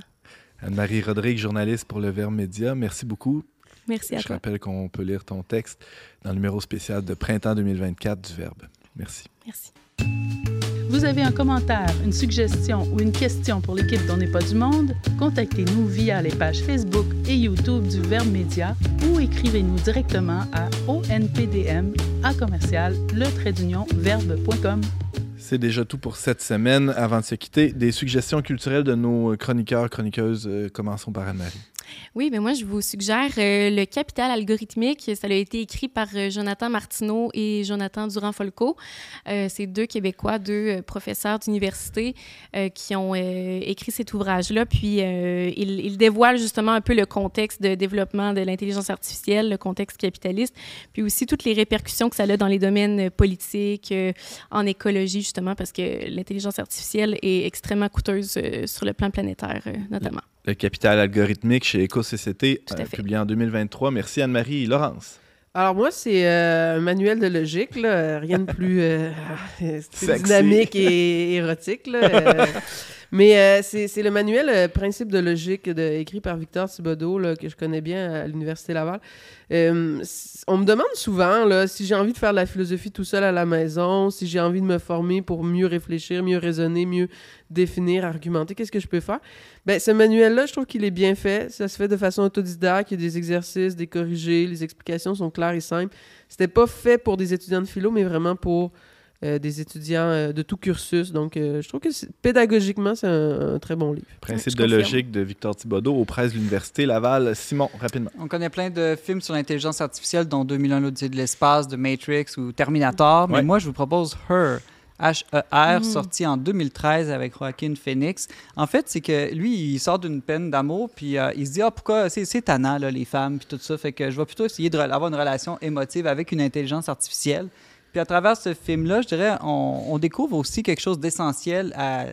Anne-Marie Rodrigue, journaliste pour Le Verbe Média, merci beaucoup. Merci à je toi. Je rappelle qu'on peut lire ton texte dans le numéro spécial de printemps 2024 du Verbe. Merci. Merci. Vous avez un commentaire, une suggestion ou une question pour l'équipe d'On n'est pas du monde? Contactez-nous via les pages Facebook et YouTube du Verbe Média ou écrivez-nous directement à onpdm à commercial. C'est déjà tout pour cette semaine. Avant de se quitter, des suggestions culturelles de nos chroniqueurs, chroniqueuses. Euh, commençons par Anne-Marie. Oui, mais moi, je vous suggère euh, Le Capital algorithmique. Ça a été écrit par euh, Jonathan Martineau et Jonathan Durand-Folco. Euh, c'est deux Québécois, deux professeurs d'université qui ont écrit cet ouvrage-là. Puis, ils, ils, dévoilent justement un peu le contexte de développement de l'intelligence artificielle, le contexte capitaliste, puis aussi toutes les répercussions que ça a dans les domaines politiques, en écologie, justement, parce que l'intelligence artificielle est extrêmement coûteuse sur le plan planétaire, notamment. Le capital algorithmique chez EcoCCT, euh, publié en 2023. Merci Anne-Marie. Laurence? Alors moi, c'est euh, un manuel de logique, là, rien de plus euh, [LAUGHS] dynamique et érotique. Là, [LAUGHS] mais euh, c'est le manuel euh, Principe de logique de, écrit par Victor Thibodeau, là, que je connais bien à l'Université Laval. Euh, on me demande souvent là, si j'ai envie de faire de la philosophie tout seul à la maison, si j'ai envie de me former pour mieux réfléchir, mieux raisonner, mieux définir, argumenter, qu'est-ce que je peux faire? Ben, ce manuel-là, je trouve qu'il est bien fait. Ça se fait de façon autodidacte. Il y a des exercices, des corrigés. Les explications sont claires et simples. C'était pas fait pour des étudiants de philo, mais vraiment pour euh, des étudiants euh, de tout cursus. Donc, euh, je trouve que pédagogiquement, c'est un, très bon livre. Principe de logique de Victor Thibodeau aux presses de l'Université Laval. Simon, rapidement. On connaît plein de films sur l'intelligence artificielle, dont 2001, l'Odyssée de l'espace, de Matrix ou Terminator. Mais moi, je vous propose Her. H-E-R, mm. sorti en 2013 avec Joaquin Phoenix. En fait, c'est que lui, il sort d'une peine d'amour, puis il se dit, ah, pourquoi, c'est tannant, là, les femmes, puis tout ça. Fait que je vais plutôt essayer d'avoir une relation émotive avec une intelligence artificielle. Puis à travers ce film-là, je dirais, on, découvre aussi quelque chose d'essentiel à,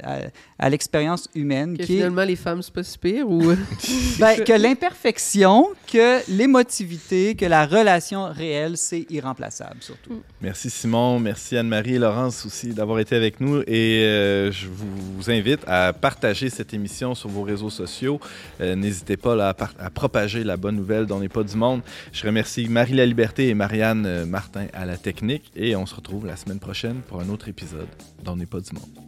à, l'expérience humaine. Que qui finalement, les femmes, c'est pas si pire ou... [LAUGHS] ben, que l'imperfection, que l'émotivité, que la relation réelle, c'est irremplaçable surtout. Mm. Merci Simon, merci Anne-Marie et Laurence aussi d'avoir été avec nous. Et euh, je vous invite à partager cette émission sur vos réseaux sociaux. Euh, n'hésitez pas à, à, propager la bonne nouvelle dont n'est pas du monde. Je remercie Marie La Liberté et Marianne euh, Martin à la technique. Et et on se retrouve la semaine prochaine pour un autre épisode d'On n'est pas du monde.